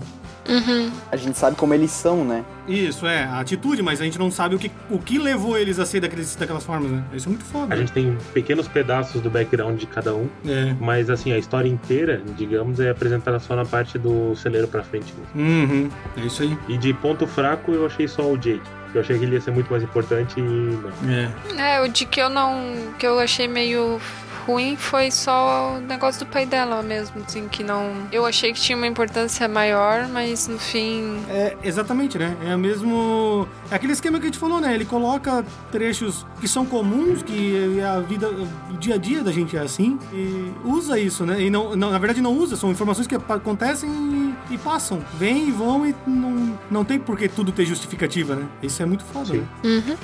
Uhum. A gente sabe como eles são, né? Isso, é, a atitude, mas a gente não sabe o que, o que levou eles a ser daqueles, daquelas formas, né? Isso é muito foda. A gente tem pequenos pedaços do background de cada um, É. mas assim, a história inteira, digamos, é apresentada só na parte do celeiro pra frente. mesmo. Uhum. É isso aí. E de ponto fraco, eu achei só o Jake. Eu achei que ele ia ser muito mais importante e não. É. É, o de que eu não. que eu achei meio ruim foi só o negócio do pai dela mesmo, assim, que não. Eu achei que tinha uma importância maior, mas no fim. É, exatamente, né? É o mesmo. É aquele esquema que a gente falou, né? Ele coloca trechos que são comuns, que a vida, o dia a dia da gente é assim, e usa isso, né? E não, não- na verdade não usa, são informações que acontecem e, e passam. Vêm e vão e não, não tem por que tudo ter justificativa, né? Isso é muito foda, Sim. né? Uhum.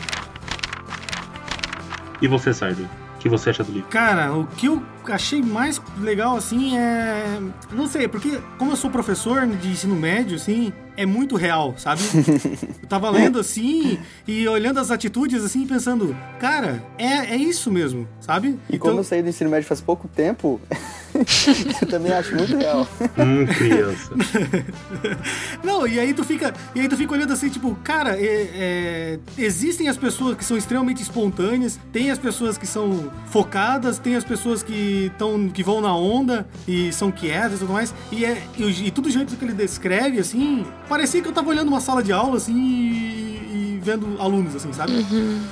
E você, Sardi? Que você acha do livro? Cara, o que eu achei mais legal, assim, é. Não sei, porque como eu sou professor de ensino médio, assim, é muito real, sabe? eu tava lendo assim e olhando as atitudes, assim, pensando, cara, é, é isso mesmo, sabe? E como eu saí do ensino médio faz pouco tempo, eu também acho muito real. Hum, criança. Não, e aí tu fica, e aí tu fica olhando assim, tipo, cara, é- é, existem as pessoas que são extremamente espontâneas, tem as pessoas que são focadas, tem as pessoas que estão que vão na onda e são quietas e tudo mais. E, é, e, e tudo o jeito que ele descreve, assim, parecia que eu tava olhando uma sala de aula, assim, e, e vendo alunos, assim, sabe?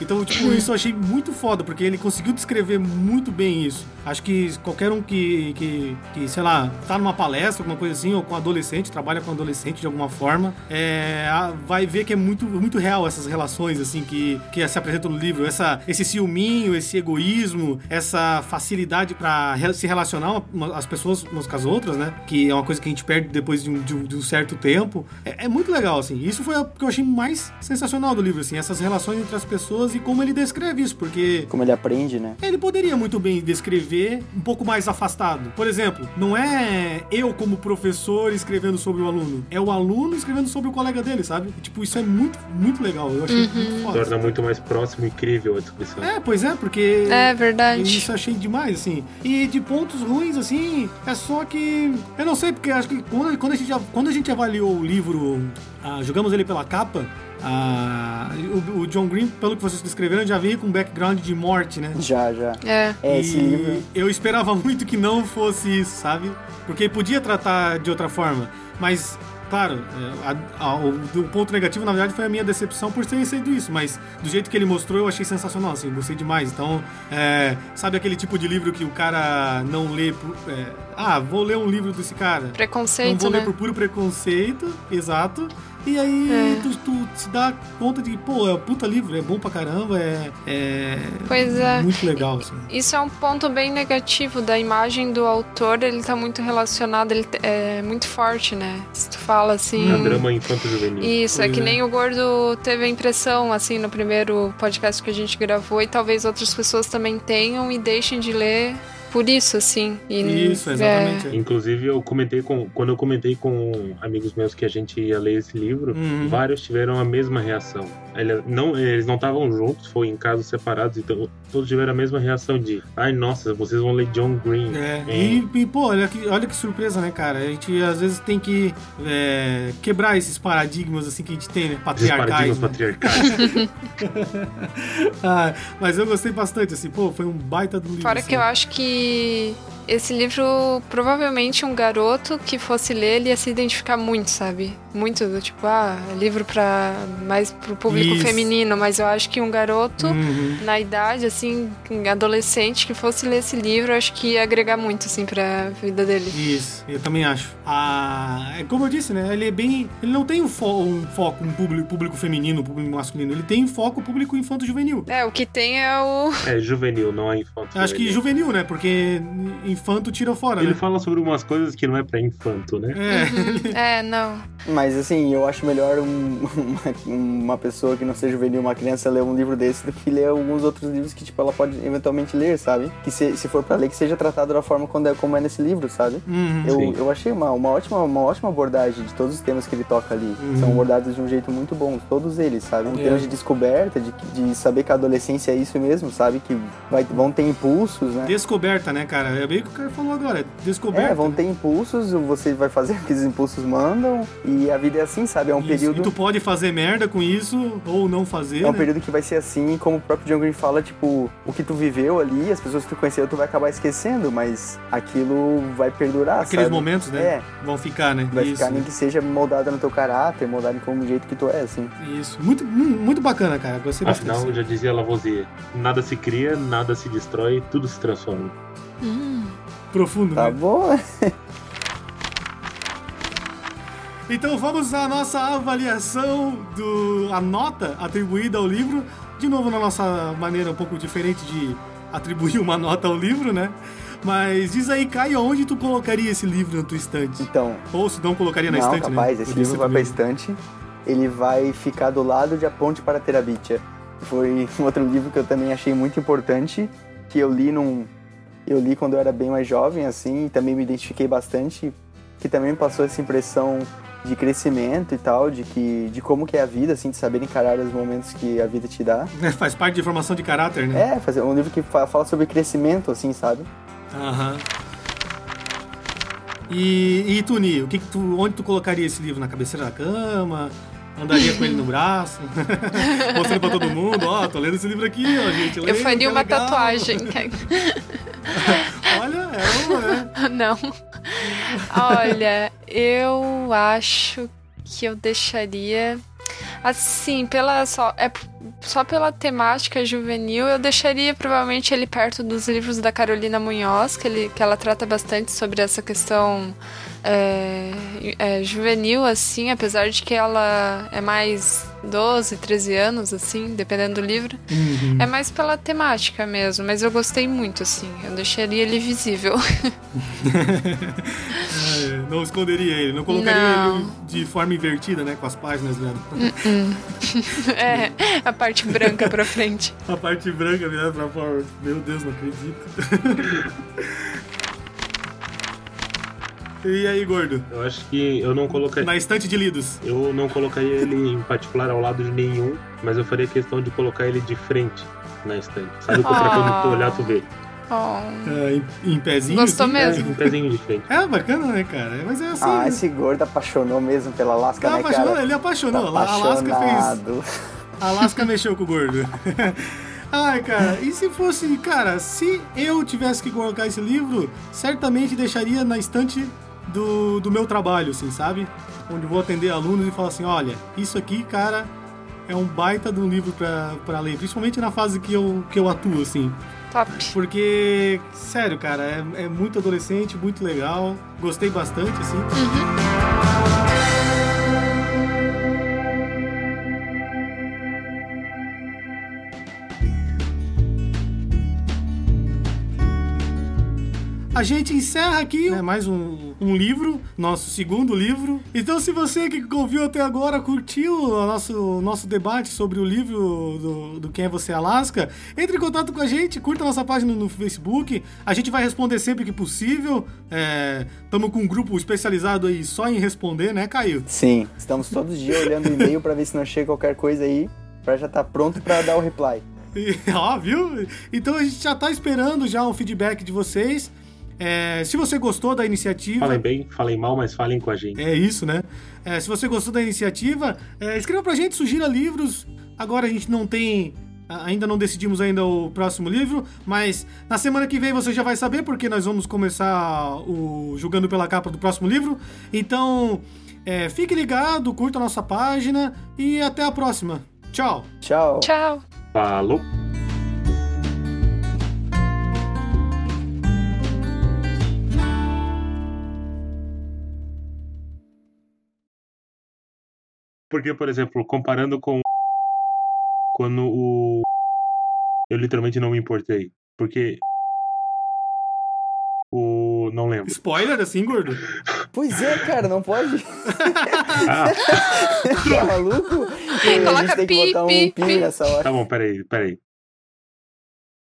Então, tipo, isso eu achei muito foda, porque ele conseguiu descrever muito bem isso. Acho que qualquer um que, que, que, sei lá, tá numa palestra, alguma coisa assim, ou com adolescente, trabalha com adolescente de alguma forma, é, vai ver que é muito, muito real essas relações, assim, que, que se apresentam no livro. Essa, esse ciúminho, esse egoísmo, essa facilidade pra re- se relacionar as pessoas umas com as outras, né? Que é uma coisa que a gente perde depois de um, de um- de um certo tempo. É, é muito legal, assim. Isso foi o que eu achei mais sensacional do livro, assim, essas relações entre as pessoas e como ele descreve isso, porque Como ele aprende, né? ele poderia muito bem descrever um pouco mais afastado. Por exemplo, não é eu como professor escrevendo sobre o aluno, é o aluno escrevendo sobre o colega dele, sabe? Tipo, isso é muito, muito legal. Eu achei muito foda. Torna muito mais próximo e incrível a descrição. É, pois é, porque. É verdade. Isso eu achei demais, assim. E de pontos ruins, assim, é só que. Eu não sei, porque acho que quando, quando, a, gente, quando a gente avaliou o livro, ah, jogamos ele pela capa. ah, o, o John Green, pelo que vocês descreveram, já veio com um background de morte, né? Já, já. É. É, esse E livro. Eu esperava muito que não fosse isso, sabe? Porque podia tratar de outra forma. Mas, claro, é, a- a- o, o ponto negativo, na verdade, foi a minha decepção por ter sido isso. Mas do jeito que ele mostrou, eu achei sensacional, assim, gostei demais. Então, é, sabe aquele tipo de livro que o cara não lê. por- é, ah, vou ler um livro desse cara. Não Preconceito, vou ler né? por puro preconceito, exato. E aí tu, tu se dá conta de, pô, é um puta livro, é bom pra caramba, é, é Pois é. muito legal, assim. Isso é um ponto bem negativo da imagem do autor, ele tá muito relacionado, ele é muito forte, né? Se tu fala assim. É drama infanto-juvenil. Isso, é Pois que é. nem o Gordo teve a impressão, assim, no primeiro podcast que a gente gravou, e talvez outras pessoas também tenham e deixem de ler por isso, assim. E, Isso, exatamente. Inclusive, eu comentei com. Quando eu comentei com amigos meus que a gente ia ler esse livro, Uhum. vários tiveram a mesma reação. Ele- não, eles não estavam juntos, foi em casos separados, então todos tiveram a mesma reação de ai nossa, vocês vão ler John Green. É, É. E, e, pô, olha que, olha que surpresa, né, cara? A gente às vezes tem que é, quebrar esses paradigmas assim que a gente tem, né? Esses Patriarcais. paradigmas né? patriarcais. Ah, mas eu gostei bastante, assim, pô, foi um baita do livro. Fora assim. que eu acho que que esse livro, provavelmente um garoto que fosse ler, ele ia se identificar muito, sabe? Muito do tipo, ah, livro para mais pro público Isso. feminino, mas eu acho que um garoto Uhum. na idade, assim, adolescente, que fosse ler esse livro, eu acho que ia agregar muito, assim, pra vida dele. Isso, eu também acho. Ah, é como eu disse, né? Ele é bem. Ele não tem um, fo- um foco, um público, público feminino, um público masculino. Ele tem foco público infanto-juvenil. É, o que tem é o. é juvenil, não é infanto. Acho que juvenil, né? Porque infanto tira fora, Ele né? fala sobre umas coisas que não é pra infanto, né? É. É, não. Mas assim, eu acho melhor um- uma, uma pessoa que não seja juvenil, uma criança, ler um livro desse do que ler alguns outros livros que, tipo, ela pode eventualmente ler, sabe? Que se, se for pra ler, que seja tratado da forma quando é, como é nesse livro, sabe? Uhum. Eu, Sim. eu achei uma, uma, ótima, uma ótima abordagem de todos os temas que ele toca ali. Uhum. São abordados de um jeito muito bom, todos eles, sabe? Em É. termos de descoberta, de, de saber que a adolescência é isso mesmo, sabe? Que vai, vão ter impulsos, né? Descoberta, né, cara? É bem que o cara falou agora. Descoberta. É, vão ter impulsos, você vai fazer o que os impulsos mandam, e a vida é assim, sabe? É um Isso. período. E tu pode fazer merda com isso ou não fazer. É um né? período que vai ser assim, como o próprio John Green fala, tipo, o que tu viveu ali, as pessoas que tu conheceu, tu vai acabar esquecendo, mas aquilo vai perdurar, Aqueles sabe? momentos, né? É, Vão ficar, né? vai isso. ficar nem que seja moldada no teu caráter, moldada como o jeito que tu é, assim. Isso. Muito, mu- muito bacana, cara. Gostei bastante. Afinal, já dizia Lavoisier, nada se cria, nada se destrói, tudo se transforma. Hum. Profundo, Tá né? bom? Então vamos à nossa avaliação do a nota atribuída ao livro. De novo, na nossa maneira um pouco diferente de atribuir uma nota ao livro, né? Mas diz aí, Caio, onde tu colocaria esse livro na tua estante? Então, Ou se não colocaria na não, estante, capaz, né? esse Podia livro vai pra estante, ele vai ficar do lado de A Ponte para Terabitia. Foi um outro livro que eu também achei muito importante, que eu li num... Eu li quando eu era bem mais jovem, assim, e também me identifiquei bastante, que também me passou essa impressão de crescimento e tal, de que de como que é a vida, assim, de saber encarar os momentos que a vida te dá. É, faz parte de formação de caráter, né? É, fazer um livro que fa- fala sobre crescimento, assim, sabe? Aham. E, e tu, Ni, o que que tu, onde tu colocaria esse livro? Na cabeceira da cama? Andaria com ele no braço? Mostrando pra todo mundo, ó, tô lendo esse livro aqui, ó, gente. Eu leiam, faria é uma legal. tatuagem. Olha, é uma, é. Não. Olha, eu acho que eu deixaria. Assim, pela só, é só pela temática juvenil, eu deixaria provavelmente ele perto dos livros da Carolina Munhoz, que, ele, que ela trata bastante sobre essa questão é, é, juvenil, assim, apesar de que ela é mais 12, 13 anos, assim, dependendo do livro. É mais pela temática mesmo, mas eu gostei muito, assim. Eu deixaria ele visível. É, não esconderia ele, não colocaria Não. ele de forma invertida, né? Com as páginas, né? é, a parte branca pra frente. A parte branca virada pra fora. Meu Deus, não acredito. E aí, gordo? Eu acho que eu não colocaria. Na estante de lidos. Eu não colocaria ele em particular ao lado de nenhum, mas eu faria questão de colocar ele de frente na estante. Sabe pra Ah. quando tu olhar, tu vê. Oh. É, em, em pezinho. Gostou assim. mesmo? É, um pezinho de frente. É, bacana, né, cara? Mas é assim. Ah, né? esse gordo apaixonou mesmo pela Alaska, Tá né, apaixonado, cara? ele apaixonou. Tá A Alaska fez. A Alaska mexeu com o gordo. Ai, cara, e se fosse, cara, se eu tivesse que colocar esse livro, certamente deixaria na estante do, do meu trabalho, assim, sabe? Onde vou atender alunos e falar assim: olha, isso aqui, cara, é um baita de um livro pra, pra ler, principalmente na fase que eu, que eu atuo, assim. Top. Porque, sério, cara, é, é muito adolescente, muito legal. Gostei bastante, assim. A gente encerra aqui né, mais um, um livro, nosso segundo livro. Então, se você que ouviu até agora curtiu o nosso, nosso debate sobre o livro do, do Quem é Você Alaska, entre em contato com a gente, curta nossa página no Facebook. A gente vai responder sempre que possível. Estamos é, com um grupo especializado aí só em responder, né, Caio? Sim, estamos todos os dias olhando o e-mail para ver se não chega qualquer coisa aí, para já estar tá pronto para dar o reply. Ó, viu? Então a gente já tá esperando já o feedback de vocês. É, se você gostou da iniciativa. Falem bem, falem mal, mas falem com a gente. É isso, né? É, se você gostou da iniciativa, é, escreva pra gente, sugira livros. Agora a gente não tem. Ainda não decidimos ainda o próximo livro, mas na semana que vem você já vai saber, porque nós vamos começar o Julgando pela Capa do próximo livro. Então, é, fique ligado, curta a nossa página e até a próxima. Tchau. Tchau. Tchau. Falou! Porque, por exemplo, comparando com quando o. Eu literalmente não me importei. Porque. O. Não lembro. Spoiler assim, gordo? Pois é, cara, não pode. ah. tá maluco? Coloca pi, pi, pi. nessa hora. Tá bom, peraí, peraí.